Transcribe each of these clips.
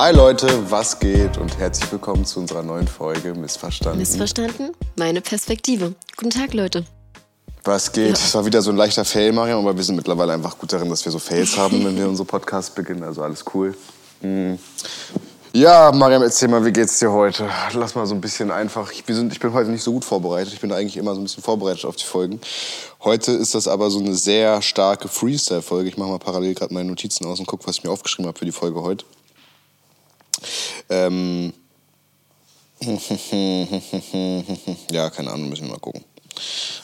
Hi Leute, was geht und herzlich willkommen zu unserer neuen Folge Missverstanden. Missverstanden? Meine Perspektive. Guten Tag, Leute. Was geht? Es war wieder so ein leichter Fail, Mariam, aber wir sind mittlerweile einfach gut darin, dass wir so Fails haben, wenn wir unsere Podcast beginnen. Also alles cool. Mhm. Ja, Mariam, erzähl mal, wie geht's dir heute? Lass mal so ein bisschen einfach. Ich, sind, ich bin heute nicht so gut vorbereitet. Ich bin eigentlich immer so ein bisschen vorbereitet auf die Folgen. Heute ist das aber so eine sehr starke Freestyle-Folge. Ich mache mal parallel gerade meine Notizen aus und gucke, was ich mir aufgeschrieben habe für die Folge heute. Ähm. ja, keine Ahnung, müssen wir mal gucken.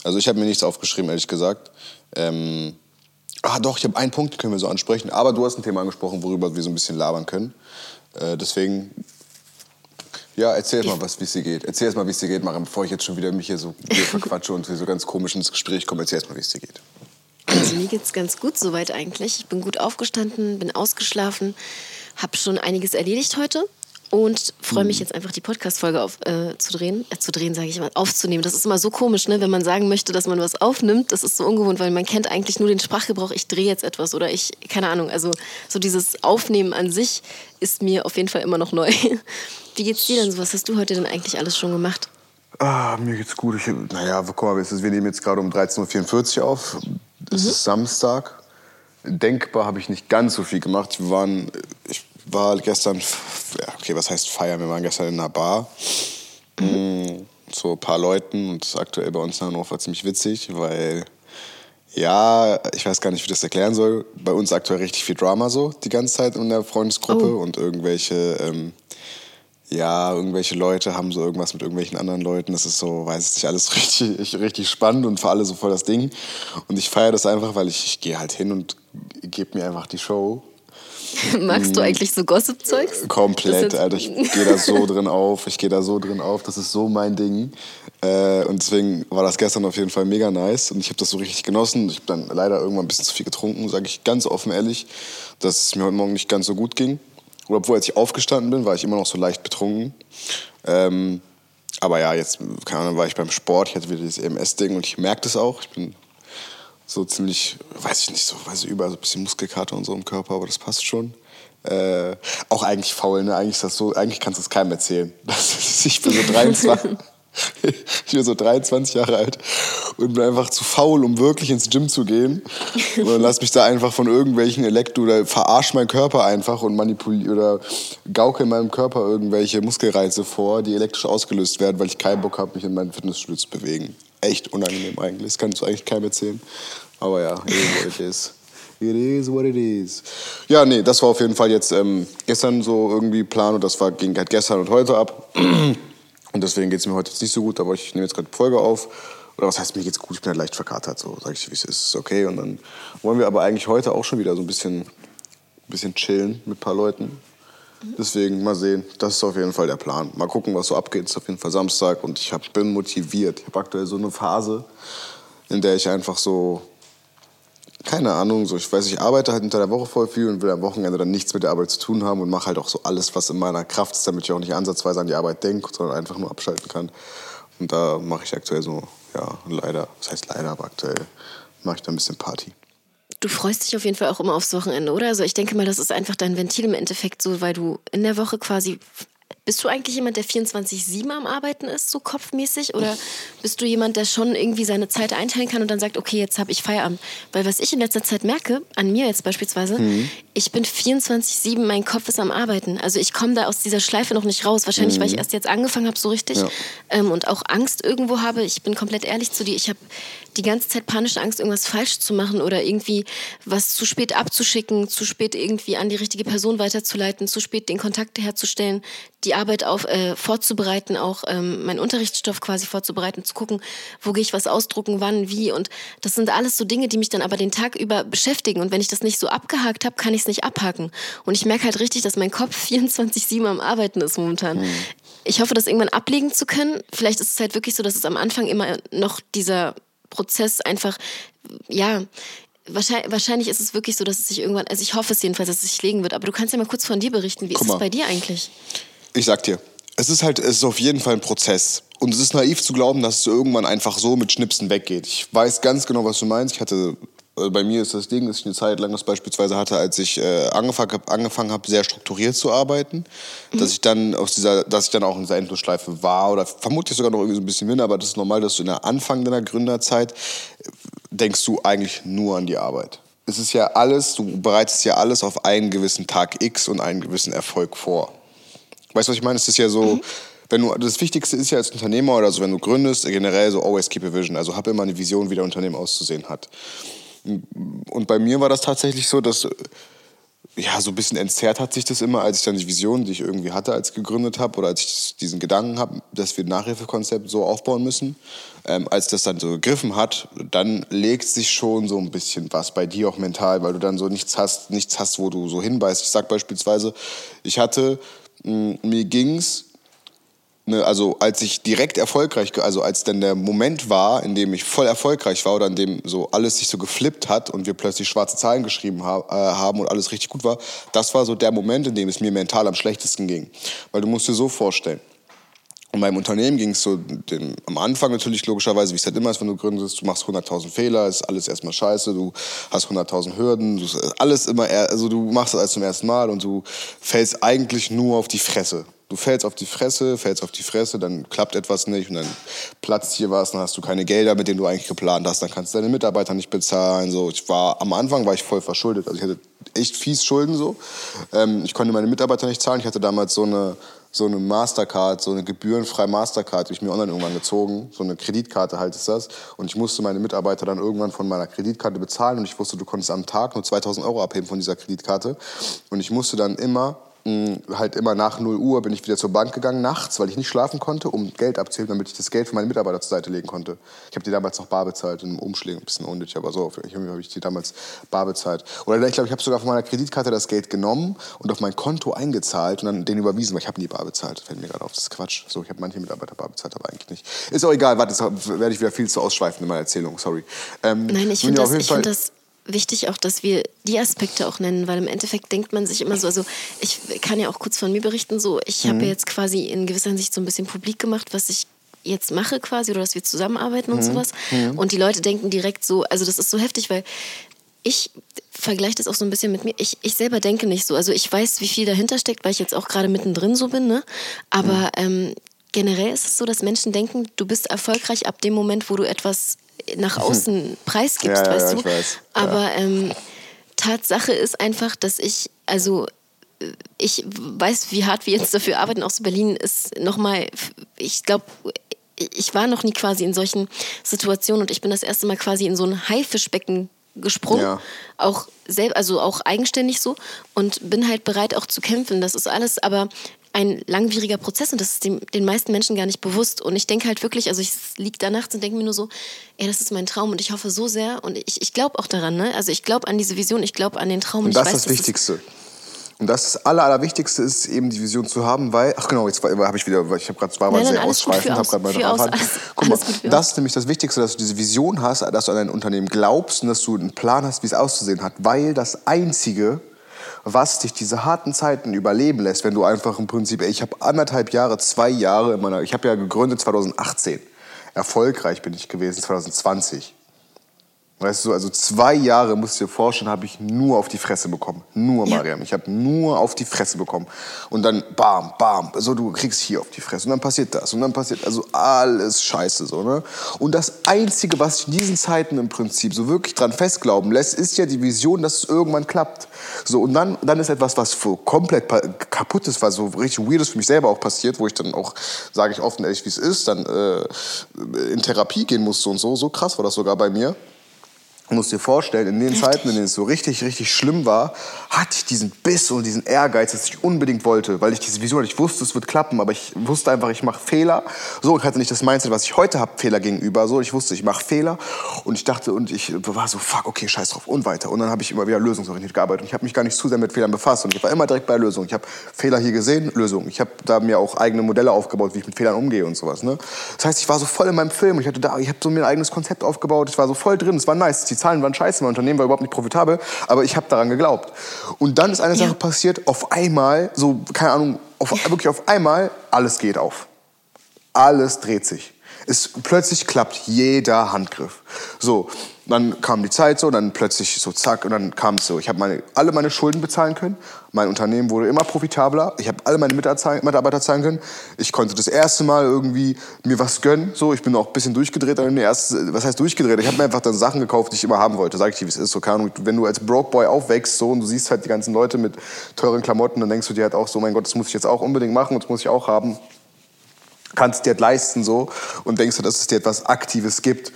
Also ich habe mir nichts aufgeschrieben, ehrlich gesagt. Ähm, ah doch, ich habe einen Punkt, den können wir so ansprechen. Aber du hast ein Thema angesprochen, worüber wir so ein bisschen labern können. Äh, deswegen, ja, erzähl mal, was, wie es dir geht. Erzähl erst mal, wie es dir geht, Maren, bevor ich jetzt schon wieder mich hier so hier verquatsche und so ganz komisch ins Gespräch komme. Erzähl erst mal, wie es dir geht. Also mir geht's ganz gut soweit eigentlich. Ich bin gut aufgestanden, bin ausgeschlafen, habe schon einiges erledigt heute und freue mich jetzt einfach die Podcast-Folge äh, zu drehen. Äh, zu drehen, sage ich mal, aufzunehmen. Das ist immer so komisch, ne? wenn man sagen möchte, dass man was aufnimmt. Das ist so ungewohnt, weil man kennt eigentlich nur den Sprachgebrauch, ich drehe jetzt etwas oder ich, keine Ahnung. Also so dieses Aufnehmen an sich ist mir auf jeden Fall immer noch neu. Wie geht's dir denn so? Was hast du heute denn eigentlich alles schon gemacht? Ah, mir geht's gut. Ich, naja, guck mal, wir nehmen jetzt gerade um 13.44 Uhr auf. Es mhm. ist Samstag. Denkbar habe ich nicht ganz so viel gemacht. Wir waren, ich war gestern, ja, okay, was heißt feiern? Wir waren gestern in einer Bar. Mhm. So ein paar Leuten und das ist aktuell bei uns in Hannover ziemlich witzig, weil ja, ich weiß gar nicht, wie ich das erklären soll. Bei uns aktuell richtig viel Drama so die ganze Zeit in der Freundesgruppe oh. und irgendwelche, ähm, ja, irgendwelche Leute haben so irgendwas mit irgendwelchen anderen Leuten. Das ist so, weiß ich nicht, alles richtig, richtig spannend und für alle so voll das Ding. Und ich feiere das einfach, weil ich, ich gehe halt hin und gebe mir einfach die Show Magst du mm. eigentlich so Gossip-Zeugs? Komplett, Alter. Ich gehe da so drin auf. Ich gehe da so drin auf. Das ist so mein Ding. Äh, und deswegen war das gestern auf jeden Fall mega nice. Und ich habe das so richtig genossen. Ich habe dann leider irgendwann ein bisschen zu viel getrunken, sage ich ganz offen ehrlich, dass es mir heute Morgen nicht ganz so gut ging. Und obwohl, als ich aufgestanden bin, war ich immer noch so leicht betrunken. Ähm, aber ja, jetzt, keine Ahnung, war ich beim Sport. Ich hatte wieder dieses EMS-Ding und ich merke das auch. Ich bin so ziemlich, weiß ich nicht, so, weiß ich, überall so ein bisschen Muskelkater und so im Körper, aber das passt schon. Äh, auch eigentlich faul, ne? Eigentlich, ist das so, eigentlich kannst du es keinem erzählen. Ich bin so 23. ich bin so 23 Jahre alt und bin einfach zu faul, um wirklich ins Gym zu gehen. Und dann lass mich da einfach von irgendwelchen Elektro oder verarsch meinen Körper einfach und manipuliere oder gauke in meinem Körper irgendwelche Muskelreize vor, die elektrisch ausgelöst werden, weil ich keinen Bock habe, mich in meinen Fitnessstudio zu bewegen echt unangenehm eigentlich. Das kannst du eigentlich keinem erzählen. Aber ja, it is what it is. It is what it is. Ja, nee, das war auf jeden Fall jetzt ähm, gestern so irgendwie Plan und das war, ging halt gestern und heute ab. Und deswegen geht es mir heute jetzt nicht so gut, aber ich nehme jetzt gerade Folge auf. Oder was heißt, mir geht's gut, ich bin halt leicht verkatert, so sage ich, wie es ist, okay. Und dann wollen wir aber eigentlich heute auch schon wieder so ein bisschen, bisschen chillen mit ein paar Leuten. Deswegen mal sehen, das ist auf jeden Fall der Plan. Mal gucken, was so abgeht. Es ist auf jeden Fall Samstag und ich hab, bin motiviert. Ich habe aktuell so eine Phase, in der ich einfach so, keine Ahnung, so ich weiß, ich arbeite halt unter der Woche voll viel und will am Wochenende dann nichts mit der Arbeit zu tun haben und mache halt auch so alles, was in meiner Kraft ist, damit ich auch nicht ansatzweise an die Arbeit denke, sondern einfach nur abschalten kann. Und da mache ich aktuell so, ja, leider, das heißt leider, aber aktuell mache ich da ein bisschen Party. Du freust dich auf jeden Fall auch immer aufs Wochenende, oder? Also ich denke mal, das ist einfach dein Ventil im Endeffekt so, weil du in der Woche quasi bist du eigentlich jemand, der 24-7 am Arbeiten ist, so kopfmäßig? Oder bist du jemand, der schon irgendwie seine Zeit einteilen kann und dann sagt, okay, jetzt habe ich Feierabend? Weil was ich in letzter Zeit merke, an mir jetzt beispielsweise, mhm. ich bin 24-7, mein Kopf ist am Arbeiten. Also ich komme da aus dieser Schleife noch nicht raus. Wahrscheinlich, mhm. weil ich mhm. erst jetzt angefangen habe, so richtig. Ja. Ähm, und auch Angst irgendwo habe. Ich bin komplett ehrlich zu dir. Ich habe die ganze Zeit panische Angst, irgendwas falsch zu machen oder irgendwie was zu spät abzuschicken, zu spät irgendwie an die richtige Person weiterzuleiten, zu spät den Kontakt herzustellen, die Arbeit auf, äh, vorzubereiten, auch ähm, meinen Unterrichtsstoff quasi vorzubereiten, zu gucken, wo gehe ich was ausdrucken, wann, wie. Und das sind alles so Dinge, die mich dann aber den Tag über beschäftigen. Und wenn ich das nicht so abgehakt habe, kann ich es nicht abhaken. Und ich merke halt richtig, dass mein Kopf 24-7 am Arbeiten ist momentan. Mhm. Ich hoffe, das irgendwann ablegen zu können. Vielleicht ist es halt wirklich so, dass es am Anfang immer noch dieser Prozess einfach, ja, Wahrscheinlich, wahrscheinlich, ist es wirklich so, dass es sich irgendwann, also ich hoffe es jedenfalls, dass es sich legen wird, aber du kannst ja mal kurz von dir berichten. Wie Guck ist es bei dir eigentlich? Ich sag dir, es ist halt, es ist auf jeden Fall ein Prozess. Und es ist naiv zu glauben, dass es irgendwann einfach so mit Schnipsen weggeht. Ich weiß ganz genau, was du meinst. Ich hatte Also bei mir ist das Ding, dass ich eine Zeit lang das beispielsweise hatte, als ich äh, angefangen habe, angefangen hab, sehr strukturiert zu arbeiten, mhm. dass ich dann aus dieser, dass ich dann auch in dieser Endlosschleife war oder vermutlich sogar noch irgendwie so ein bisschen bin, aber das ist normal, dass du in der Anfang deiner Gründerzeit äh, denkst du eigentlich nur an die Arbeit. Es ist ja alles, du bereitest ja alles auf einen gewissen Tag X und einen gewissen Erfolg vor. Weißt du, was ich meine? Es ist ja so, mhm wenn du, das Wichtigste ist ja als Unternehmer oder so, wenn du gründest, generell so always keep a vision. Also hab immer eine Vision, wie dein Unternehmen auszusehen hat. Und bei mir war das tatsächlich so, dass ja, so ein bisschen entzerrt hat sich das immer, als ich dann die Vision, die ich irgendwie hatte, als ich gegründet habe, oder als ich diesen Gedanken habe, dass wir ein Nachhilfekonzept so aufbauen müssen. Ähm, als das dann so gegriffen hat, dann legt sich schon so ein bisschen was bei dir auch mental, weil du dann so nichts hast, nichts hast, wo du so hinbeißt. Ich sag beispielsweise, ich hatte, mir ging's Ne, also als ich direkt erfolgreich, also als dann der Moment war, in dem ich voll erfolgreich war oder in dem so alles sich so geflippt hat und wir plötzlich schwarze Zahlen geschrieben ha äh, haben und alles richtig gut war, das war so der Moment, in dem es mir mental am schlechtesten ging. Weil du musst dir so vorstellen, in meinem Unternehmen ging es so den, am Anfang natürlich logischerweise, wie es halt immer ist, wenn du gründest, du machst 100.000 Fehler, ist alles erstmal scheiße, du hast 100.000 Hürden, du, alles immer, also du machst das alles zum ersten Mal und du fällst eigentlich nur auf die Fresse. Du fällst auf die Fresse, fällst auf die Fresse, dann klappt etwas nicht und dann platzt hier was, dann hast du keine Gelder, mit denen du eigentlich geplant hast, dann kannst du deine Mitarbeiter nicht bezahlen. So, ich war am Anfang war ich voll verschuldet, also ich hatte echt fies Schulden so. Ähm, ich konnte meine Mitarbeiter nicht zahlen. Ich hatte damals so eine so eine Mastercard, so eine gebührenfreie Mastercard, die ich mir online irgendwann gezogen, so eine Kreditkarte halt ist das. Und ich musste meine Mitarbeiter dann irgendwann von meiner Kreditkarte bezahlen und ich wusste, du konntest am Tag nur 2000 Euro abheben von dieser Kreditkarte. Und ich musste dann immer halt immer nach 0 Uhr bin ich wieder zur Bank gegangen, nachts, weil ich nicht schlafen konnte, um Geld abzuheben, damit ich das Geld für meine Mitarbeiter zur Seite legen konnte. Ich habe die damals noch bar bezahlt, in einem Umschlägen, ein bisschen unnötig, aber so, ich habe ich die damals bar bezahlt. Oder ich glaube, ich habe sogar von meiner Kreditkarte das Geld genommen und auf mein Konto eingezahlt und dann den überwiesen, weil ich habe nie bar bezahlt. Fällt mir gerade auf, das ist Quatsch. So, ich habe manche Mitarbeiter bar bezahlt, aber eigentlich nicht. Ist auch egal, warte, jetzt werde ich wieder viel zu ausschweifen in meiner Erzählung, sorry. Ähm, Nein, ich finde das, find das wichtig auch, dass wir die Aspekte auch nennen, weil im Endeffekt denkt man sich immer so, also ich kann ja auch kurz von mir berichten, so ich mhm. habe ja jetzt quasi in gewisser Hinsicht so ein bisschen publik gemacht, was ich jetzt mache quasi oder dass wir zusammenarbeiten und mhm. sowas. Mhm. Und die Leute denken direkt so, also das ist so heftig, weil ich vergleiche das auch so ein bisschen mit mir. Ich, ich selber denke nicht so. Also ich weiß, wie viel dahinter steckt, weil ich jetzt auch gerade mittendrin so bin, ne? Aber mhm. ähm, generell ist es so, dass Menschen denken, du bist erfolgreich ab dem Moment, wo du etwas nach außen preisgibst, ja, weißt ja, du. Weiß. Aber ähm, Tatsache ist einfach, dass ich, also ich weiß, wie hart wir jetzt dafür arbeiten. Auch so Berlin ist nochmal, ich glaube, ich war noch nie quasi in solchen Situationen und ich bin das erste Mal quasi in so ein Haifischbecken gesprungen, ja. auch selbst, also auch eigenständig so und bin halt bereit auch zu kämpfen. Das ist alles, aber ein langwieriger Prozess und das ist dem, den meisten Menschen gar nicht bewusst. Und ich denke halt wirklich, also ich liege da nachts und denke mir nur so, ey, das ist mein Traum und ich hoffe so sehr und ich, ich glaube auch daran, ne? Also ich glaube an diese Vision, ich glaube an den Traum. Und, und das ist das Wichtigste. Und das, Aller, Allerwichtigste ist eben die Vision zu haben, weil, ach genau, jetzt habe ich wieder, ich habe gerade, war mal sehr ausschweifend, habe gerade mal drauf alles, Guck mal, das ist nämlich das Wichtigste, dass du diese Vision hast, dass du an dein Unternehmen glaubst und dass du einen Plan hast, wie es auszusehen hat, weil das Einzige, was dich diese harten Zeiten überleben lässt, wenn du einfach im Prinzip, ich habe anderthalb Jahre, zwei Jahre in meiner, ich habe ja gegründet 2018. Erfolgreich bin ich gewesen 2020. Weißt du, also zwei Jahre, musst du dir vorstellen, habe ich nur auf die Fresse bekommen. Nur, ja. Mariam. Ich habe nur auf die Fresse bekommen. Und dann bam, bam. So, du kriegst hier auf die Fresse. Und dann passiert das. Und dann passiert, also alles scheiße so, ne? Und das Einzige, was ich in diesen Zeiten im Prinzip so wirklich dran festglauben lässt, ist ja die Vision, dass es irgendwann klappt. So, und dann, dann ist etwas, was komplett kaputt ist, was so richtig weird ist für mich selber auch passiert, wo ich dann auch, sage ich offen ehrlich, wie es ist, dann äh, in Therapie gehen musste und so. So krass war das sogar bei mir. Musst dir vorstellen, in den Richtig. Zeiten, in denen es so richtig, richtig schlimm war, hatte ich diesen Biss und diesen Ehrgeiz, dass ich unbedingt wollte, weil ich diese Vision hatte. Ich wusste, es wird klappen, aber ich wusste einfach, ich mache Fehler. So, ich hatte nicht das Mindset, was ich heute habe, Fehler gegenüber. So, ich wusste, ich mache Fehler und ich dachte und ich war so, fuck, okay, scheiß drauf und weiter. Und dann habe ich immer wieder lösungsorientiert gearbeitet und ich habe mich gar nicht zu sehr mit Fehlern befasst und ich war immer direkt bei Lösungen. Ich habe Fehler hier gesehen, Lösungen. Ich habe da mir auch eigene Modelle aufgebaut, wie ich mit Fehlern umgehe und sowas. Ne? Das heißt, ich war so voll in meinem Film ich hatte da, ich habe so mir ein eigenes Konzept aufgebaut. Ich war so voll drin. Es war nice. Die Zahlen waren scheiße, mein Unternehmen war überhaupt nicht profitabel, aber ich habe daran geglaubt. Und dann ist eine Sache passiert, auf einmal, so, keine Ahnung, auf, wirklich auf einmal, alles geht auf. Alles dreht sich. Es plötzlich klappt jeder Handgriff. So, dann kam die Zeit so, dann plötzlich so zack und dann kam es so. Ich habe meine, alle meine Schulden bezahlen können. Mein Unternehmen wurde immer profitabler. Ich habe alle meine Mitarbeiter zahlen können. Ich konnte das erste Mal irgendwie mir was gönnen. So, ich bin auch ein bisschen durchgedreht. Erste, was heißt durchgedreht? Ich habe mir einfach dann Sachen gekauft, die ich immer haben wollte. Sag ich dir, wie es ist. So, keine Ahnung, wenn du als Broke Boy aufwächst so, und du siehst halt die ganzen Leute mit teuren Klamotten, dann denkst du dir halt auch so, mein Gott, das muss ich jetzt auch unbedingt machen und das muss ich auch haben kannst dir halt leisten so und denkst du, dass es dir etwas Aktives gibt.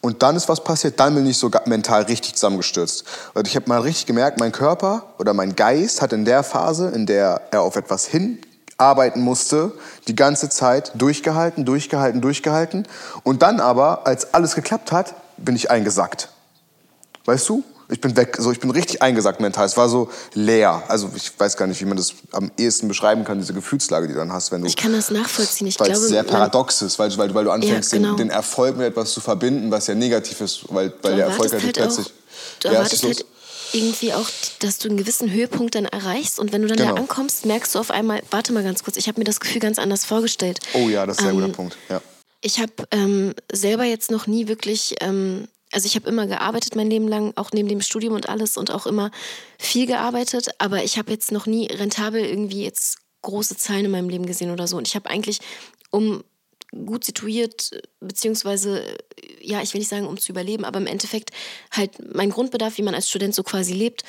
Und dann ist was passiert, dann bin ich so mental richtig zusammengestürzt. Und ich habe mal richtig gemerkt, mein Körper oder mein Geist hat in der Phase, in der er auf etwas hinarbeiten musste, die ganze Zeit durchgehalten, durchgehalten, durchgehalten. Und dann aber, als alles geklappt hat, bin ich eingesackt. Weißt du? Ich bin weg, so ich bin richtig eingesackt mental. Es war so leer. Also ich weiß gar nicht, wie man das am ehesten beschreiben kann, diese Gefühlslage, die du dann hast, wenn du. Ich kann das nachvollziehen. Ich weil glaube, es sehr paradox ist, weil, weil, weil du anfängst, Ja, genau. den, den Erfolg mit etwas zu verbinden, was ja negativ ist, weil, weil du der Erfolg halt halt plötzlich. auch, du Ja, erwartest halt irgendwie auch, dass du einen gewissen Höhepunkt dann erreichst und wenn du dann Genau. da ankommst, merkst du auf einmal, warte mal ganz kurz, ich habe mir das Gefühl ganz anders vorgestellt. Oh ja, das ist ein sehr Ähm, guter Punkt. Ja. Ich habe ähm, selber jetzt noch nie wirklich, ähm, also ich habe immer gearbeitet mein Leben lang, auch neben dem Studium und alles und auch immer viel gearbeitet, aber ich habe jetzt noch nie rentabel irgendwie jetzt große Zahlen in meinem Leben gesehen oder so. Und ich habe eigentlich, um gut situiert, beziehungsweise, ja, ich will nicht sagen, um zu überleben, aber im Endeffekt halt mein Grundbedarf, wie man als Student so quasi lebt,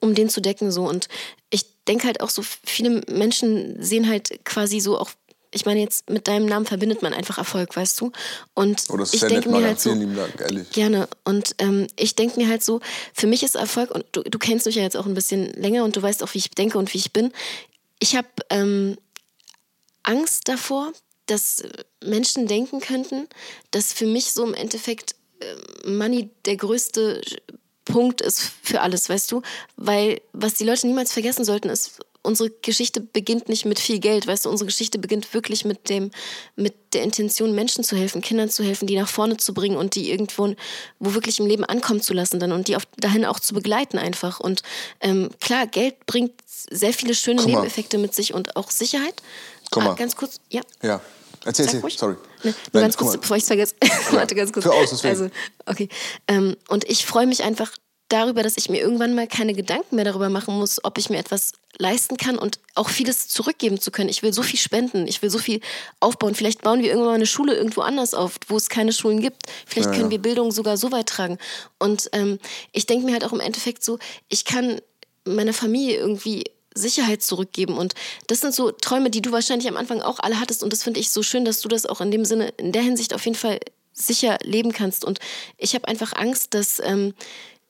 um den zu decken so und ich denke halt auch so viele Menschen sehen halt quasi so auch ich meine jetzt mit deinem Namen verbindet man einfach Erfolg, weißt du? Und Oh, ich nett, denke mir halt so Dank, ehrlich. gerne und ähm, ich denke mir halt so, für mich ist Erfolg und du, du kennst mich ja jetzt auch ein bisschen länger und du weißt auch, wie ich denke und wie ich bin. Ich habe ähm, Angst davor, dass Menschen denken könnten, dass für mich so im Endeffekt äh, Money der größte Punkt ist für alles, weißt du? Weil was die Leute niemals vergessen sollten, ist, unsere Geschichte beginnt nicht mit viel Geld, weißt du? Unsere Geschichte beginnt wirklich mit dem, mit der Intention, Menschen zu helfen, Kindern zu helfen, die nach vorne zu bringen und die irgendwo, wo wirklich im Leben ankommen zu lassen dann und die auf, dahin auch zu begleiten einfach. Und ähm, klar, Geld bringt sehr viele schöne. Nebeneffekte mit sich und auch Sicherheit. Guck Ah, mal. ganz kurz, ja. Ja. Erzähl, Sag erzähl. ruhig. Sorry. Ne, Nein, ganz kurz, bevor ich es vergesse. Warte ganz kurz. Für aus, deswegen. Also, okay. Ähm, und ich freue mich einfach darüber, dass ich mir irgendwann mal keine Gedanken mehr darüber machen muss, ob ich mir etwas leisten kann und auch vieles zurückgeben zu können. Ich will so viel spenden, ich will so viel aufbauen. Vielleicht bauen wir irgendwann mal eine Schule irgendwo anders auf, wo es keine Schulen gibt. Vielleicht Ja, können ja. wir Bildung sogar so weit tragen. Und ähm, ich denke mir halt auch im Endeffekt so, ich kann meiner Familie irgendwie Sicherheit zurückgeben. Und das sind so Träume, die du wahrscheinlich am Anfang auch alle hattest. Und das finde ich so schön, dass du das auch in dem Sinne, in der Hinsicht auf jeden Fall sicher leben kannst. Und ich habe einfach Angst, dass ähm,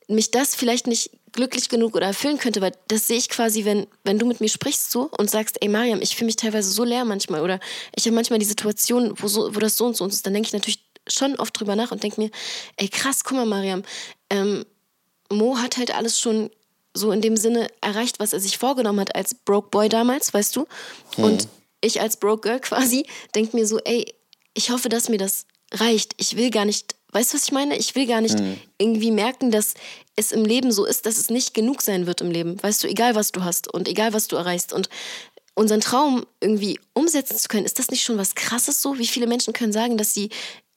mich das vielleicht nicht glücklich genug oder erfüllen könnte, weil das sehe ich quasi, wenn, wenn du mit mir sprichst so und sagst, ey Mariam, ich fühle mich teilweise so leer manchmal oder ich habe manchmal die Situation, wo, so, wo das so und so und so ist, dann denke ich natürlich schon oft drüber nach und denke mir, ey krass, guck mal Mariam, ähm, Mo hat halt alles schon so in dem Sinne erreicht, was er sich vorgenommen hat als Broke Boy damals, weißt du? Und ich als Broke Girl quasi denke mir so, ey, ich hoffe, dass mir das reicht. Ich will gar nicht, weißt du, was ich meine? Ich will gar nicht irgendwie merken, dass es im Leben so ist, dass es nicht genug sein wird im Leben. Weißt du, egal was du hast und egal was du erreichst. Und unseren Traum irgendwie umsetzen zu können, ist das nicht schon was Krasses so? Wie viele Menschen können sagen, dass sie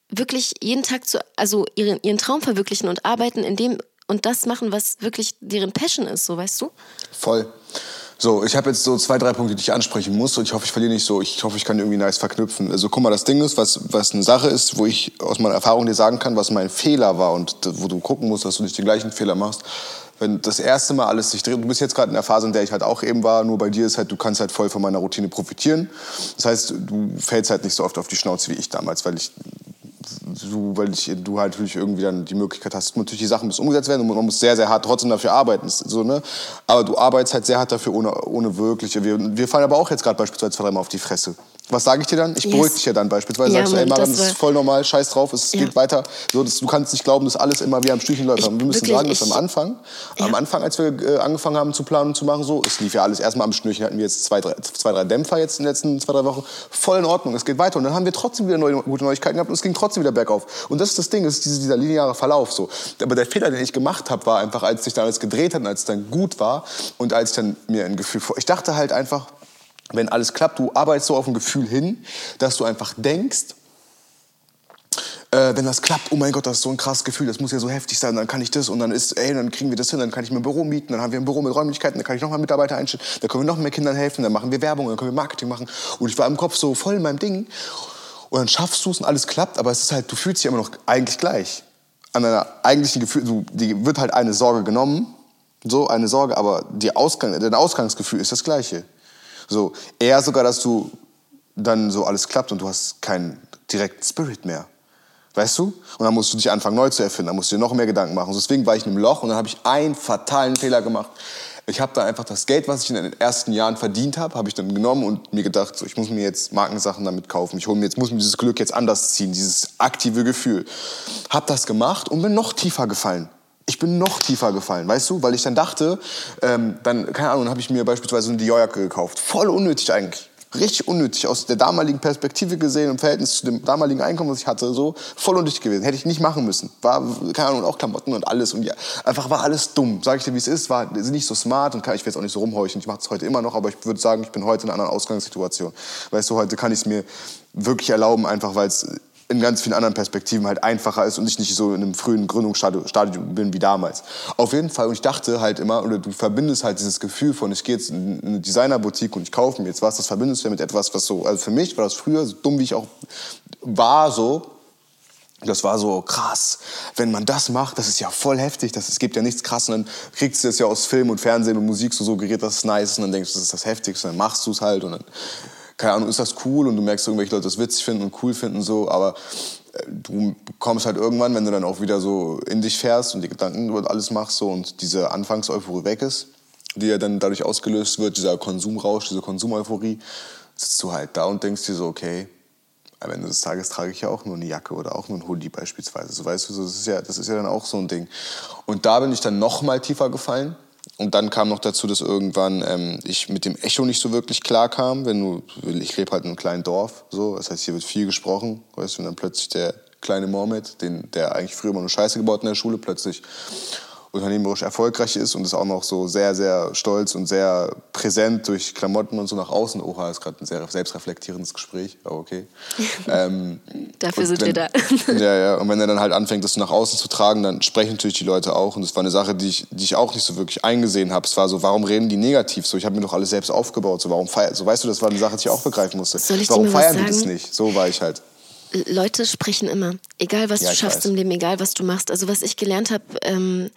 wirklich jeden Tag zu, also ihren, ihren Traum verwirklichen und arbeiten in dem und das machen, was wirklich deren Passion ist, so weißt du? Voll. So, ich habe jetzt so zwei, drei Punkte, die ich ansprechen muss und ich hoffe, ich verliere nicht so. Ich hoffe, ich kann irgendwie nice verknüpfen. Also guck mal, das Ding ist, was, was eine Sache ist, wo ich aus meiner Erfahrung dir sagen kann, was mein Fehler war und wo du gucken musst, dass du nicht den gleichen Fehler machst. Wenn das erste Mal alles sich dreht, du bist jetzt gerade in der Phase, in der ich halt auch eben war, nur bei dir ist halt, du kannst halt voll von meiner Routine profitieren. Das heißt, du fällst halt nicht so oft auf die Schnauze wie ich damals, weil ich du, weil ich, du halt natürlich irgendwie dann die Möglichkeit hast, natürlich die Sachen müssen umgesetzt werden und man muss sehr, sehr hart trotzdem dafür arbeiten. So, ne? Aber du arbeitest halt sehr hart dafür, ohne, ohne wirkliche. Wir, wir fallen aber auch jetzt gerade beispielsweise zwei, dreimal auf die Fresse. Was sage ich dir dann? Ich Yes. beruhige dich ja dann beispielsweise. Ja, sagst du, ey Mariam, das das ist voll normal, scheiß drauf, es Ja. geht weiter. So, das, du kannst nicht glauben, dass alles immer wie am Stühlchen läuft. Ich- wir müssen wirklich, sagen, dass am Anfang, am Ja. Anfang, als wir äh, angefangen haben zu planen und zu machen, so, es lief ja alles erstmal am Schnürchen, hatten wir jetzt zwei, drei, zwei, drei Dämpfer jetzt in den letzten zwei, drei Wochen, voll in Ordnung, es geht weiter. Und dann haben wir trotzdem wieder neue, gute Neuigkeiten gehabt und es ging trotzdem wieder bergauf. Und das ist das Ding, das ist dieser, dieser lineare Verlauf so. Aber der Fehler, den ich gemacht habe, war einfach, als sich dann alles gedreht hat und als es dann gut war und als ich dann mir ein Gefühl vor... Ich dachte halt einfach, wenn alles klappt, du arbeitest so auf ein Gefühl hin, dass du einfach denkst, äh, wenn das klappt, oh mein Gott, das ist so ein krasses Gefühl, das muss ja so heftig sein, dann kann ich das und dann ist, ey, dann kriegen wir das hin, dann kann ich mir ein Büro mieten, dann haben wir ein Büro mit Räumlichkeiten, dann kann ich noch mal Mitarbeiter einstellen, dann können wir noch mehr Kindern helfen, dann machen wir Werbung, dann können wir Marketing machen. Und ich war im Kopf so voll in meinem Ding. Und dann schaffst du es und alles klappt, aber es ist halt, du fühlst dich immer noch eigentlich gleich. An deiner eigentlichen Gefühl, du, die wird halt eine Sorge genommen, so eine Sorge, aber die Ausgang, dein Ausgangsgefühl ist das gleiche. So, eher sogar, dass du dann so alles klappt und du hast keinen direkten Spirit mehr. Weißt du? Und dann musst du dich anfangen neu zu erfinden, dann musst du dir noch mehr Gedanken machen. deswegen war ich in einem Loch und dann habe ich einen fatalen Fehler gemacht. Ich habe da einfach das Geld, was ich in den ersten Jahren verdient habe, habe ich dann genommen und mir gedacht, so, ich muss mir jetzt Markensachen damit kaufen. Ich hol mir jetzt, muss mir dieses Glück jetzt anders ziehen, dieses aktive Gefühl. Habe das gemacht und bin noch tiefer gefallen. Ich bin noch tiefer gefallen, weißt du? Weil ich dann dachte, ähm, dann, keine Ahnung, habe ich mir beispielsweise eine Dior-Jacke gekauft. Voll unnötig eigentlich richtig unnötig aus der damaligen Perspektive gesehen im Verhältnis zu dem damaligen Einkommen, was ich hatte, so voll unnötig gewesen. Hätte ich nicht machen müssen. War, keine Ahnung, auch Klamotten und alles. Und ja, einfach war alles dumm. Sag ich dir, wie es ist, war nicht so smart und kann, ich will jetzt auch nicht so rumheuchen. Ich mache es heute immer noch, aber ich würde sagen, ich bin heute in einer anderen Ausgangssituation. Weißt du, heute kann ich es mir wirklich erlauben, einfach weil es in ganz vielen anderen Perspektiven halt einfacher ist und ich nicht so in einem frühen Gründungsstadium bin wie damals. Auf jeden Fall, und ich dachte halt immer, oder du verbindest halt dieses Gefühl von, ich gehe jetzt in eine Designerboutique und ich kaufe mir jetzt was, das verbindest du ja mit etwas, was so, also für mich war das früher, so dumm wie ich auch war, so, das war so krass. Wenn man das macht, das ist ja voll heftig. Das, es gibt ja nichts krass. Und dann kriegst du es ja aus Film und Fernsehen und Musik so suggeriert, das ist nice. Und dann denkst du, das ist das Heftigste. Und dann machst du es halt. Und dann keine Ahnung, ist das cool und du merkst, irgendwelche Leute das witzig finden und cool finden so, aber äh, du kommst halt irgendwann, wenn du dann auch wieder so in dich fährst und die Gedanken über alles machst so und diese Anfangseuphorie weg ist, die ja dann dadurch ausgelöst wird, dieser Konsumrausch, diese Konsumeuphorie, sitzt du halt da und denkst dir so, okay, am Ende des Tages trage ich ja auch nur eine Jacke oder auch nur ein Hoodie beispielsweise. So weißt du, das ist ja, das ist ja dann auch so ein Ding. Und da bin ich dann noch mal tiefer gefallen und dann kam noch dazu, dass irgendwann ähm, ich mit dem Echo nicht so wirklich klar kam. Wenn du, ich lebe halt in einem kleinen Dorf, so, das heißt, hier wird viel gesprochen. Weißt du, und dann plötzlich der kleine Mohammed, den, der eigentlich früher immer nur Scheiße gebaut in der Schule, plötzlich unternehmerisch erfolgreich ist und ist auch noch so sehr, sehr stolz und sehr präsent durch Klamotten und so nach außen. Oha, ist gerade ein sehr selbstreflektierendes Gespräch, aber okay. ähm, Dafür sind wenn, wir da. ja, ja. Und wenn er dann halt anfängt, das nach außen zu tragen, dann sprechen natürlich die Leute auch. Und das war eine Sache, die ich, die ich auch nicht so wirklich eingesehen habe. Es war so, warum reden die negativ? So, ich habe mir doch alles selbst aufgebaut. So, warum feiern? So, weißt du, das war eine Sache, die ich auch begreifen musste. Warum feiern die das nicht? So war ich halt. Leute sprechen immer, egal was Ja, du schaffst weiß. im Leben, egal was du machst. Also was ich gelernt habe, ähm,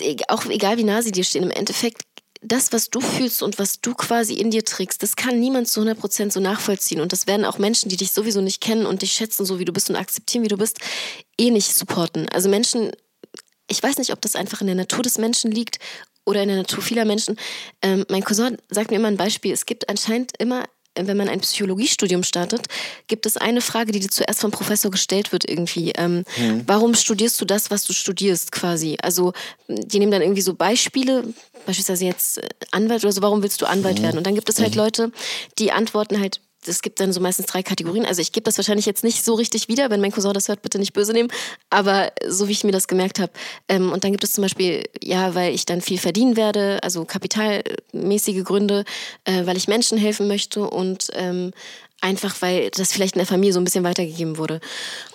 e- auch egal wie nah sie dir stehen, im Endeffekt das, was du fühlst und was du quasi in dir trägst, das kann niemand zu 100% so nachvollziehen. Und das werden auch Menschen, die dich sowieso nicht kennen und dich schätzen, so wie du bist und akzeptieren, wie du bist, eh nicht supporten. Also Menschen, ich weiß nicht, ob das einfach in der Natur des Menschen liegt oder in der Natur vieler Menschen. Ähm, mein Cousin sagt mir immer ein Beispiel. Es gibt anscheinend immer, wenn man ein Psychologiestudium startet, gibt es eine Frage, die dir zuerst vom Professor gestellt wird irgendwie. Ähm, Warum studierst du das, was du studierst quasi? Also die nehmen dann irgendwie so Beispiele, beispielsweise jetzt äh, Anwalt oder so, warum willst du Anwalt werden? Und dann gibt es halt Leute, die antworten halt es gibt dann so meistens drei Kategorien. Also ich gebe das wahrscheinlich jetzt nicht so richtig wieder. Wenn mein Cousin das hört, bitte nicht böse nehmen. Aber so wie ich mir das gemerkt habe. Ähm, und dann gibt es zum Beispiel, ja, weil ich dann viel verdienen werde, also kapitalmäßige Gründe, äh, weil ich Menschen helfen möchte und ähm, einfach, weil das vielleicht in der Familie so ein bisschen weitergegeben wurde.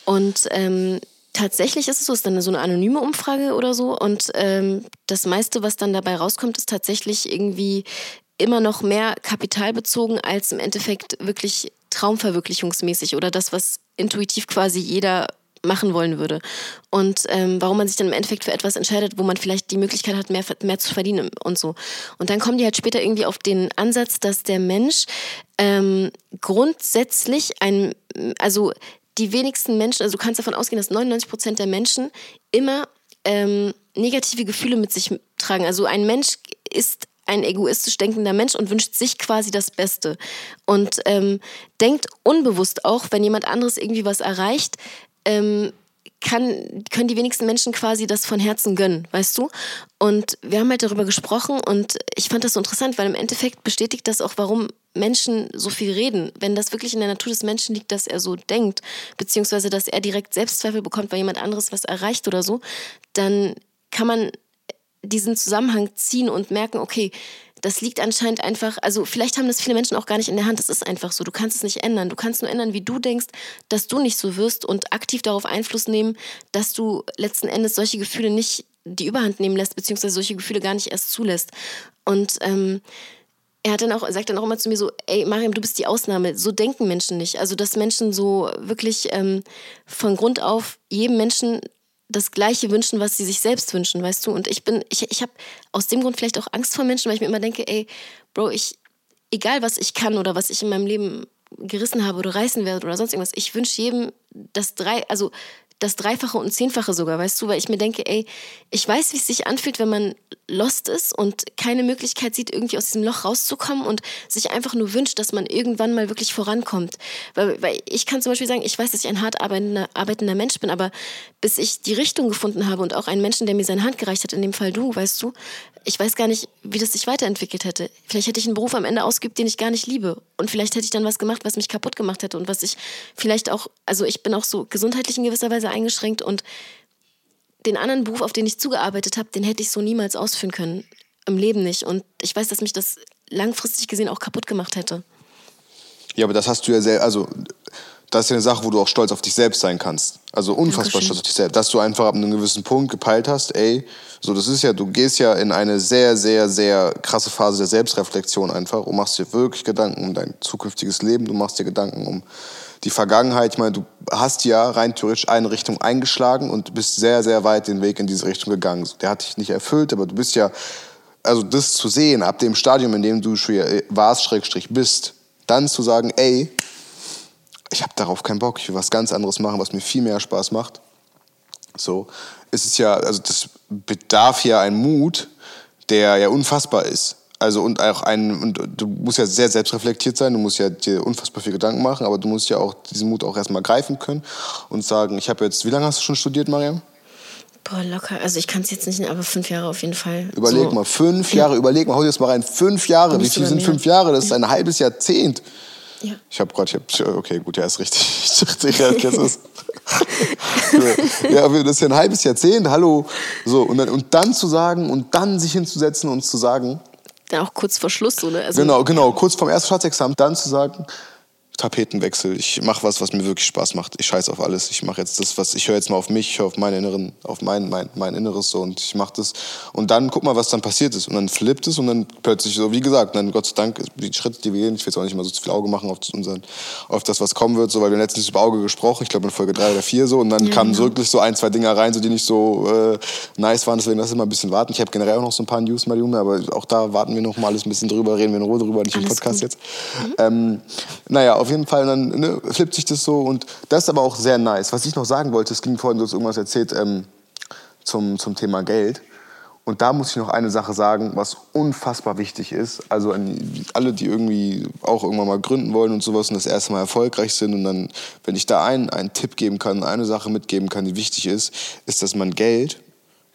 Und ähm, tatsächlich ist es so, es ist dann so eine anonyme Umfrage oder so. Und ähm, das meiste, was dann dabei rauskommt, ist tatsächlich irgendwie immer noch mehr kapitalbezogen als im Endeffekt wirklich traumverwirklichungsmäßig oder das, was intuitiv quasi jeder machen wollen würde. Und ähm, warum man sich dann im Endeffekt für etwas entscheidet, wo man vielleicht die Möglichkeit hat, mehr, mehr zu verdienen und so. Und dann kommen die halt später irgendwie auf den Ansatz, dass der Mensch ähm, grundsätzlich ein, also die wenigsten Menschen, also du kannst davon ausgehen, dass 99 Prozent der Menschen immer ähm, negative Gefühle mit sich tragen. Also ein Mensch ist ein egoistisch denkender Mensch und wünscht sich quasi das Beste. Und ähm, denkt unbewusst auch, wenn jemand anderes irgendwie was erreicht, ähm, kann, können die wenigsten Menschen quasi das von Herzen gönnen, weißt du? Und wir haben halt darüber gesprochen und ich fand das so interessant, weil im Endeffekt bestätigt das auch, warum Menschen so viel reden. Wenn das wirklich in der Natur des Menschen liegt, dass er so denkt, beziehungsweise dass er direkt Selbstzweifel bekommt, weil jemand anderes was erreicht oder so, dann kann man diesen Zusammenhang ziehen und merken, okay, das liegt anscheinend einfach, also vielleicht haben das viele Menschen auch gar nicht in der Hand. Das ist einfach so. Du kannst es nicht ändern. Du kannst nur ändern, wie du denkst, dass du nicht so wirst und aktiv darauf Einfluss nehmen, dass du letzten Endes solche Gefühle nicht die Überhand nehmen lässt, beziehungsweise solche Gefühle gar nicht erst zulässt. Und ähm, er hat dann auch, sagt dann auch immer zu mir so, ey Mariam, du bist die Ausnahme. So denken Menschen nicht. Also dass Menschen so wirklich ähm, von Grund auf jedem Menschen das Gleiche wünschen, was sie sich selbst wünschen, weißt du? Und ich bin, ich, ich habe aus dem Grund vielleicht auch Angst vor Menschen, weil ich mir immer denke, ey, Bro, ich, egal was ich kann oder was ich in meinem Leben gerissen habe oder reißen werde oder sonst irgendwas, ich wünsche jedem das drei, also das Dreifache und Zehnfache sogar, weißt du, weil ich mir denke, ey, ich weiß, wie es sich anfühlt, wenn man lost ist und keine Möglichkeit sieht, irgendwie aus diesem Loch rauszukommen und sich einfach nur wünscht, dass man irgendwann mal wirklich vorankommt. Weil, weil ich kann zum Beispiel sagen, ich weiß, dass ich ein hart arbeitender, arbeitender Mensch bin, aber bis ich die Richtung gefunden habe und auch einen Menschen, der mir seine Hand gereicht hat, in dem Fall du, weißt du, ich weiß gar nicht, wie das sich weiterentwickelt hätte. Vielleicht hätte ich einen Beruf am Ende ausgeübt, den ich gar nicht liebe. Und vielleicht hätte ich dann was gemacht, was mich kaputt gemacht hätte und was ich vielleicht auch, also ich bin auch so gesundheitlich in gewisser Weise eingeschränkt und den anderen Beruf, auf den ich zugearbeitet habe, den hätte ich so niemals ausführen können. Im Leben nicht. Und ich weiß, dass mich das langfristig gesehen auch kaputt gemacht hätte. Ja, aber das hast du ja sehr, also das ist ja eine Sache, wo du auch stolz auf dich selbst sein kannst. Also unfassbar stolz auf dich selbst. Dass du einfach ab einem gewissen Punkt gepeilt hast, ey, so das ist ja, du gehst ja in eine sehr, sehr, sehr krasse Phase der Selbstreflexion einfach und machst dir wirklich Gedanken um dein zukünftiges Leben, du machst dir Gedanken um die Vergangenheit. Ich meine, du hast ja rein theoretisch eine Richtung eingeschlagen und bist sehr, sehr weit den Weg in diese Richtung gegangen. Der hat dich nicht erfüllt, aber du bist ja, also das zu sehen, ab dem Stadium, in dem du schon warst, Schrägstrich bist, dann zu sagen, ey, ich habe darauf keinen Bock, ich will was ganz anderes machen, was mir viel mehr Spaß macht. So, es ist ja, also das bedarf ja einen Mut, der ja unfassbar ist. Also und auch ein, und du musst ja sehr selbstreflektiert sein, du musst ja dir unfassbar viel Gedanken machen, aber du musst ja auch diesen Mut auch erstmal greifen können und sagen, ich habe jetzt, wie lange hast du schon studiert, Mariam? Boah, locker. Also ich kann es jetzt nicht, aber fünf Jahre auf jeden Fall. Überleg so. mal, fünf Jahre, ja. überleg mal, hau dir das mal rein, fünf Jahre, wie viel sind fünf Jahre? Das ist ein halbes Jahrzehnt. Ja. Ich habe gerade, ich hab, okay, gut, ja, ist richtig. Ich dachte, ja, das ist, ja, das ist ja ein halbes Jahrzehnt, hallo. So, und dann, und dann zu sagen und dann sich hinzusetzen und zu sagen. Dann auch kurz vor Schluss, so, ne? Also, genau, genau, kurz vorm ersten Staatsexamen, dann zu sagen, Tapetenwechsel. Ich mache was, was mir wirklich Spaß macht. Ich scheiße auf alles. Ich mache jetzt das, was ich höre jetzt mal auf mich, ich höre auf meinen inneren, auf mein, mein, mein Inneres so und ich mache das. Und dann guck mal, was dann passiert ist. Und dann flippt es und dann plötzlich so, wie gesagt, dann Gott sei Dank, die Schritte, die wir gehen, ich will jetzt auch nicht mal so zu viel Auge machen auf, unseren, auf das, was kommen wird, so, weil wir letztens über Auge gesprochen, ich glaube in Folge drei oder vier so, und dann ja, kamen genau. wirklich so ein, zwei Dinger rein, so, die nicht so äh, nice waren, deswegen lass uns mal ein bisschen warten. Ich habe generell auch noch so ein paar News, Mariume, aber auch da warten wir noch mal alles ein bisschen drüber, reden wir in Ruhe drüber, nicht alles im Podcast gut. jetzt. Mhm. Ähm, naja, auf jeden Fall dann, ne, flippt sich das so und das ist aber auch sehr nice. Was ich noch sagen wollte, es ging vorhin, du hast irgendwas erzählt ähm, zum, zum Thema Geld. Und da muss ich noch eine Sache sagen, was unfassbar wichtig ist. Also an alle, die irgendwie auch irgendwann mal gründen wollen und sowas und das erste Mal erfolgreich sind und dann, wenn ich da einen, einen Tipp geben kann, eine Sache mitgeben kann, die wichtig ist, ist, dass man Geld,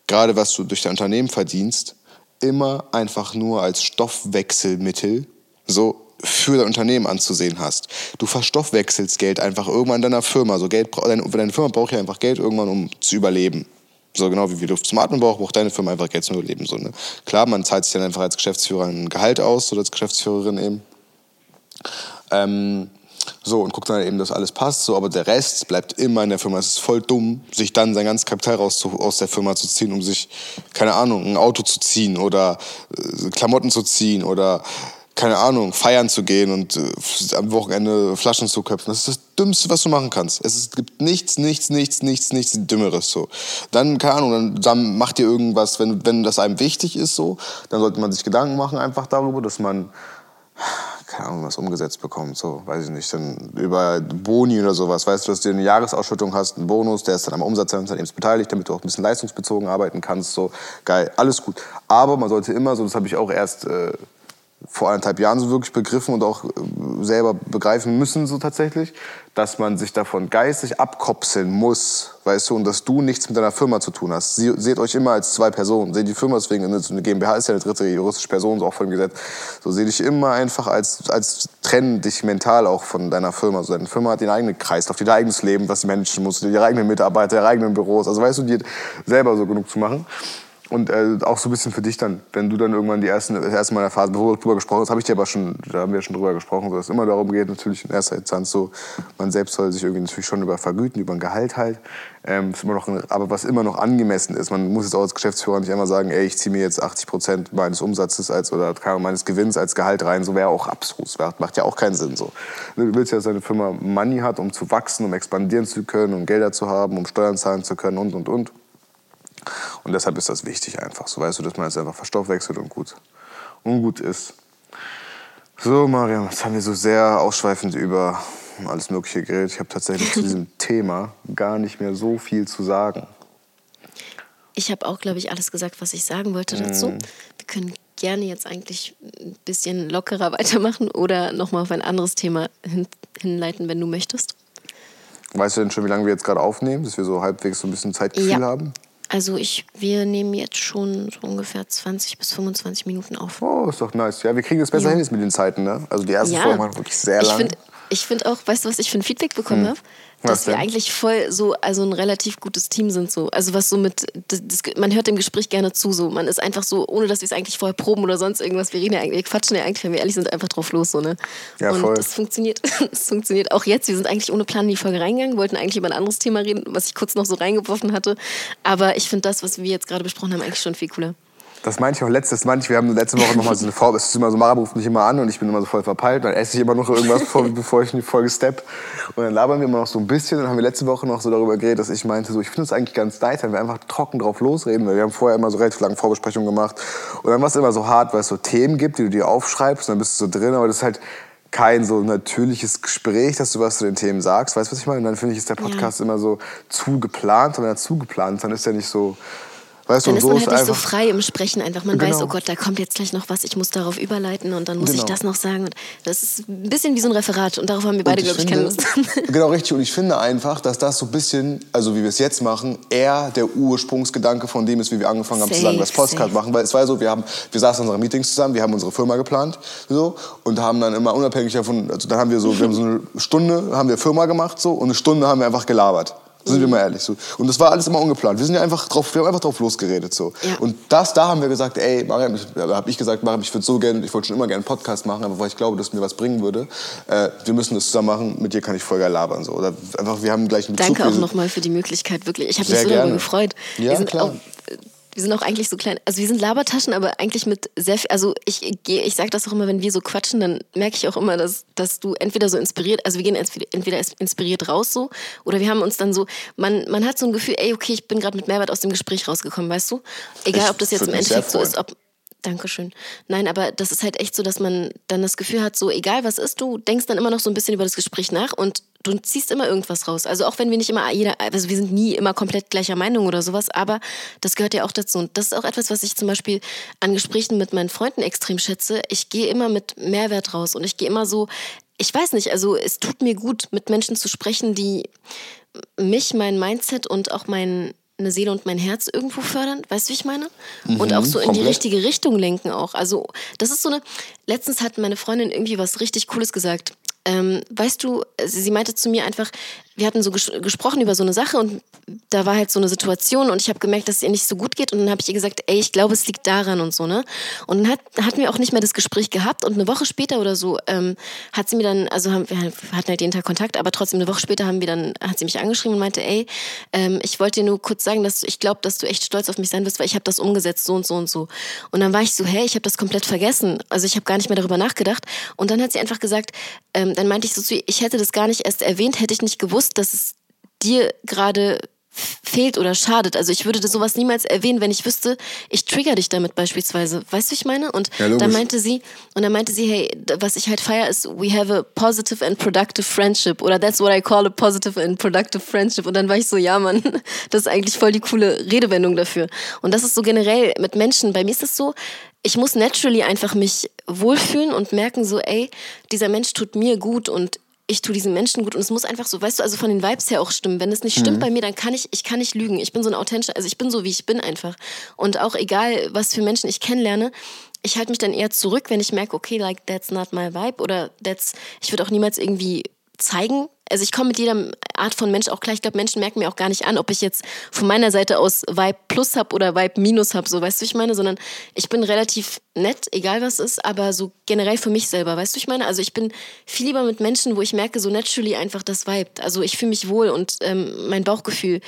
gerade was du durch dein Unternehmen verdienst, immer einfach nur als Stoffwechselmittel so für dein Unternehmen anzusehen hast. Du verstoffwechselst Geld einfach irgendwann in deiner Firma. So Geld, deine, deine Firma braucht ja einfach Geld irgendwann, um zu überleben. So genau wie wir Luft zum Atmen brauchen, braucht deine Firma einfach Geld zum Überleben. So, ne? Klar, man zahlt sich dann einfach als Geschäftsführer ein Gehalt aus oder als Geschäftsführerin eben. Ähm, so, und guckt dann eben, dass alles passt, so, aber der Rest bleibt immer in der Firma. Es ist voll dumm, sich dann sein ganzes Kapital raus aus der Firma zu ziehen, um sich, keine Ahnung, ein Auto zu ziehen oder äh, Klamotten zu ziehen oder keine Ahnung, feiern zu gehen und äh, am Wochenende Flaschen zu köpfen. Das ist das Dümmste, was du machen kannst. Es gibt nichts, nichts, nichts, nichts, nichts Dümmeres so. Dann, keine Ahnung, dann, dann macht ihr irgendwas, wenn, wenn das einem wichtig ist so, dann sollte man sich Gedanken machen einfach darüber, dass man keine Ahnung, was umgesetzt bekommt, so, weiß ich nicht, dann über Boni oder sowas, weißt du, dass du eine Jahresausschüttung hast, einen Bonus, der ist dann am Umsatz deines beteiligt, damit du auch ein bisschen leistungsbezogen arbeiten kannst, so, geil, alles gut. Aber man sollte immer, so, das habe ich auch erst äh, vor anderthalb Jahren so wirklich begriffen und auch äh, selber begreifen müssen, so tatsächlich, dass man sich davon geistig abkopseln muss, weißt du, und dass du nichts mit deiner Firma zu tun hast. Sie, seht euch immer als zwei Personen. Seht die Firma deswegen, eine GmbH ist ja eine dritte juristische Person, so auch von dem Gesetz. So seht dich immer einfach als, als trennen dich mental auch von deiner Firma. So, deine Firma hat ihren eigenen Kreislauf, ihr eigenes Leben, was sie managen muss, ihre eigenen Mitarbeiter, ihre eigenen Büros. Also weißt du, die selber so genug zu machen. Und äh, auch so ein bisschen für dich dann, wenn du dann irgendwann die ersten, das erste Mal in der Phase, drüber gesprochen hast, habe ich dir aber schon, da haben wir schon drüber gesprochen, so, dass es immer darum geht, natürlich in erster Instanz so, man selbst soll sich irgendwie natürlich schon über vergüten, über ein Gehalt halt. Ähm, ist immer noch ein, aber was immer noch angemessen ist, man muss jetzt auch als Geschäftsführer nicht einmal sagen, ey, ich ziehe mir jetzt 80 Prozent meines Umsatzes als, oder meines Gewinns als Gehalt rein, so wäre auch abstrus, macht ja auch keinen Sinn so. Du willst ja, dass deine Firma Money hat, um zu wachsen, um expandieren zu können, um Gelder zu haben, um Steuern zahlen zu können und, und, und. Und deshalb ist das wichtig einfach. So weißt du, dass man jetzt einfach verstoffwechselt und gut, und gut ist. So, Mariam, jetzt haben wir so sehr ausschweifend über alles Mögliche geredet. Ich habe tatsächlich zu diesem Thema gar nicht mehr so viel zu sagen. Ich habe auch, glaube ich, alles gesagt, was ich sagen wollte dazu. Mhm. Wir können gerne jetzt eigentlich ein bisschen lockerer weitermachen oder nochmal auf ein anderes Thema hin, hinleiten, wenn du möchtest. Weißt du denn schon, wie lange wir jetzt gerade aufnehmen, dass wir so halbwegs so ein bisschen Zeitgefühl Ja. haben? Also ich, wir nehmen jetzt schon so ungefähr 20 bis 25 Minuten auf. Oh, ist doch nice. Ja, wir kriegen das besser Ja. hin jetzt mit den Zeiten, ne? Also die erste Ja. Folge war wirklich sehr Ich lang. Finde ich find auch, weißt du, was ich für ein Feedback bekommen habe? Was Dass wir eigentlich voll so, also ein relativ gutes Team sind so. Also was so mit, das, das, man hört dem Gespräch gerne zu so. Man ist einfach so, ohne dass wir es eigentlich vorher proben oder sonst irgendwas. Wir reden ja eigentlich, wir quatschen ja eigentlich, wenn wir ehrlich sind, einfach drauf los so, ne? Ja, Und voll. das funktioniert, das funktioniert auch jetzt. Wir sind eigentlich ohne Plan in die Folge reingegangen, wollten eigentlich über ein anderes Thema reden, was ich kurz noch so reingeworfen hatte. Aber ich finde das, was wir jetzt gerade besprochen haben, eigentlich schon viel cooler. Das meinte ich auch letztes, ich, wir haben letzte Woche noch mal so eine Folge, es ist immer so, Mara ruft mich immer an und ich bin immer so voll verpeilt, dann esse ich immer noch irgendwas, bevor, bevor ich in die Folge step. Und dann labern wir immer noch so ein bisschen, dann haben wir letzte Woche noch so darüber geredet, dass ich meinte, so, ich finde es eigentlich ganz nice, wenn wir einfach trocken drauf losreden, weil wir haben vorher immer so relativ lange Vorbesprechungen gemacht. Und dann war es immer so hart, weil es so Themen gibt, die du dir aufschreibst und dann bist du so drin, aber das ist halt kein so natürliches Gespräch, dass du was zu den Themen sagst. Weißt du, was ich meine? Und dann finde ich, ist der Podcast immer so zu geplant. Und wenn er zu geplant ist, dann ist er nicht so, weißt du, Dann und ist so man ist halt nicht so frei im Sprechen einfach. Man Genau. weiß, oh Gott, da kommt jetzt gleich noch was, ich muss darauf überleiten und dann muss ich Genau. das noch sagen. Und das ist ein bisschen wie so ein Referat und darauf haben wir beide, glaube ich, keine Lust. Genau, richtig. Und ich finde einfach, dass das so ein bisschen, also wie wir es jetzt machen, eher der Ursprungsgedanke von dem ist, wie wir angefangen haben zu Safe, sagen, das safe. machen. Weil es war so, wir, haben, wir saßen in unseren Meetings zusammen, wir haben unsere Firma geplant so, und haben dann immer unabhängig davon, also dann haben wir so, wir haben so eine Stunde haben wir Firma gemacht so, und eine Stunde haben wir einfach gelabert. Sind Mhm. wir mal ehrlich so. Und das war alles immer ungeplant. Wir sind ja einfach drauf, wir haben einfach drauf losgeredet so. Ja. Und das, da haben wir gesagt, ey, Mariam, ich, ich gesagt, Mariam, ich würde so gerne, ich wollte schon immer gerne einen Podcast machen, aber weil ich glaube, dass es mir was bringen würde. Äh, wir müssen das zusammen machen. Mit dir kann ich voll geil labern so. Oder einfach, wir haben gleich einen Bezug. Danke auch nochmal für die Möglichkeit, wirklich. Ich habe mich so darüber gerne. gefreut. Ja, wir sind klar. auch. Wir sind auch eigentlich so klein, also wir sind Labertaschen, aber eigentlich mit sehr viel, also ich gehe, ich sage das auch immer, wenn wir so quatschen, dann merke ich auch immer, dass, dass du entweder so inspiriert, also wir gehen entweder inspiriert raus so, oder wir haben uns dann so, man, man hat so ein Gefühl, ey, okay, ich bin gerade mit Mehrwert aus dem Gespräch rausgekommen, weißt du? Egal, ob das jetzt im Endeffekt so ist, ob, Dankeschön. Nein, aber das ist halt echt so, dass man dann das Gefühl hat, so egal was ist, du denkst dann immer noch so ein bisschen über das Gespräch nach und du ziehst immer irgendwas raus. Also auch wenn wir nicht immer jeder, also wir sind nie immer komplett gleicher Meinung oder sowas, aber das gehört ja auch dazu. Und das ist auch etwas, was ich zum Beispiel an Gesprächen mit meinen Freunden extrem schätze. Ich gehe immer mit Mehrwert raus und ich gehe immer so, ich weiß nicht, also es tut mir gut, mit Menschen zu sprechen, die mich, mein Mindset und auch mein eine Seele und mein Herz irgendwo fördern, weißt du, wie ich meine? und auch so in die komplett. richtige Richtung lenken auch. Also das ist so eine, letztens hat meine Freundin irgendwie was richtig Cooles gesagt. Ähm, weißt du, sie meinte zu mir einfach, wir hatten so ges gesprochen über so eine Sache und da war halt so eine Situation und ich habe gemerkt, dass es ihr nicht so gut geht und dann habe ich ihr gesagt, ey, ich glaube, es liegt daran und so, ne? Und dann hat, hatten wir auch nicht mehr das Gespräch gehabt und eine Woche später oder so ähm, hat sie mir dann, also haben, wir hatten halt jeden Tag Kontakt, aber trotzdem eine Woche später haben wir dann, hat sie mich angeschrieben und meinte, ey, ähm, ich wollte dir nur kurz sagen, dass ich glaube, dass du echt stolz auf mich sein wirst, weil ich habe das umgesetzt, so und so und so. Und dann war ich so, hey, ich habe das komplett vergessen. Also ich habe gar nicht mehr darüber nachgedacht. Und dann hat sie einfach gesagt, ähm, dann meinte ich so zu ihr, ich hätte das gar nicht erst erwähnt, hätte ich nicht gewusst, dass es dir gerade fehlt oder schadet. Also ich würde sowas niemals erwähnen, wenn ich wüsste, ich trigger dich damit beispielsweise. Weißt du, wie ich meine? Und Ja, dann meinte sie, und dann meinte sie, hey, was ich halt feier ist, we have a positive and productive friendship. Oder that's what I call a positive and productive friendship. Und dann war ich so, ja, Mann, das ist eigentlich voll die coole Redewendung dafür. Und das ist so generell mit Menschen. Bei mir ist es so, ich muss naturally einfach mich wohlfühlen und merken so, ey, dieser Mensch tut mir gut und ich tue diesen Menschen gut und es muss einfach so, weißt du, also von den Vibes her auch stimmen. Wenn es nicht stimmt bei mir, dann kann ich, ich kann nicht lügen. Ich bin so ein authentischer, also ich bin so, wie ich bin einfach. Und auch egal, was für Menschen ich kennenlerne, ich halte mich dann eher zurück, wenn ich merke, okay, like, that's not my vibe oder that's, ich würde auch niemals irgendwie zeigen, also ich komme mit jeder Art von Mensch auch klar. Ich glaube, Menschen merken mir auch gar nicht an, ob ich jetzt von meiner Seite aus Vibe Plus habe oder Vibe Minus habe, so weißt du, ich meine, sondern ich bin relativ nett, egal was ist, aber so generell für mich selber, weißt du, ich meine, also ich bin viel lieber mit Menschen, wo ich merke, so naturally einfach das Vibe. Also ich fühle mich wohl und ähm, mein Bauchgefühl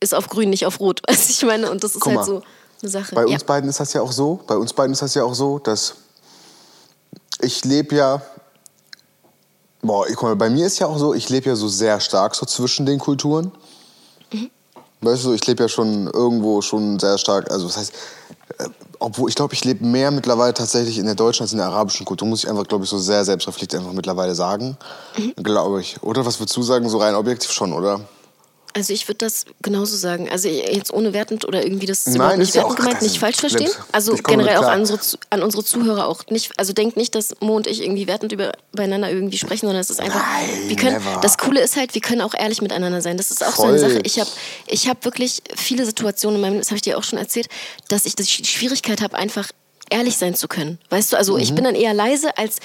ist auf grün, nicht auf rot, weißt du, ich meine, und das ist halt so eine Sache. Bei ja. uns beiden ist das ja auch so, bei uns beiden ist das ja auch so, dass ich lebe ja, boah, guck mal, bei mir ist ja auch so, ich lebe ja so sehr stark so zwischen den Kulturen. Weißt du, ich lebe ja schon irgendwo schon sehr stark, also das heißt, äh, obwohl ich glaube, ich lebe mehr mittlerweile tatsächlich in der deutschen als in der arabischen Kultur, muss ich einfach, glaube ich, so sehr selbstreflektiert einfach mittlerweile sagen, glaube ich. Oder was würdest du sagen, so rein objektiv schon, oder? Also ich würde das genauso sagen. Also jetzt ohne wertend oder irgendwie das ist Nein, nicht ist ja wertend auch- gemeint, nicht falsch verstehen. Also generell auch an unsere, an unsere Zuhörer auch nicht. Also denkt nicht, dass Mo und ich irgendwie wertend übereinander irgendwie sprechen, sondern es ist einfach. Nein, wir können. never. Das Coole ist halt, wir können auch ehrlich miteinander sein. Das ist auch so Voll. eine Sache. Ich habe, ich habe wirklich viele Situationen in meinem, das habe ich dir auch schon erzählt, dass ich die Schwierigkeit habe, einfach ehrlich sein zu können. Weißt du, also Mhm. ich bin dann eher leise als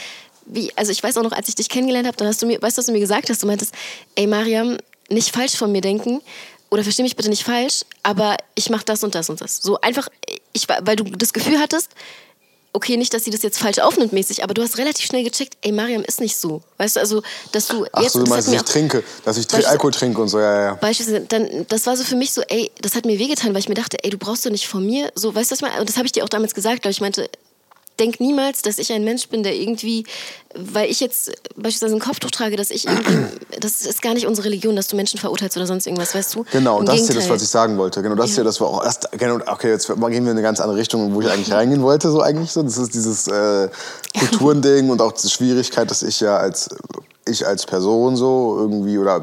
wie, also ich weiß auch noch, als ich dich kennengelernt habe, dann hast du mir, weißt du, was du mir gesagt hast? Du meintest, ey Mariam, nicht falsch von mir denken oder versteh mich bitte nicht falsch, aber ich mache das und das und das. So einfach, ich, weil du das Gefühl hattest, okay, nicht, dass sie das jetzt falsch aufnimmt mäßig, aber du hast relativ schnell gecheckt, ey Mariam ist nicht so. Weißt du, also, dass du Ach jetzt so, du meinst, dass ich trinke, dass ich tr Beispielsweise- Alkohol trinke und so, ja, ja. Beispielsweise, dann, das war so für mich so, ey, das hat mir wehgetan, weil ich mir dachte, ey, du brauchst doch nicht von mir, so, weißt du was meine? Und das habe ich dir auch damals gesagt, glaube ich, meinte, denk niemals, dass ich ein Mensch bin, der irgendwie, weil ich jetzt beispielsweise ein Kopftuch trage, dass ich irgendwie, das ist gar nicht unsere Religion, dass du Menschen verurteilst oder sonst irgendwas, weißt du? Genau, Im das ist ja das, Gegenteil. was ich sagen wollte. Genau, das ist ja das war auch erst, genau, okay, jetzt gehen wir in eine ganz andere Richtung, wo ich eigentlich reingehen wollte, so eigentlich so. Das ist dieses äh, Kulturending und auch die Schwierigkeit, dass ich ja als ich als Person so irgendwie oder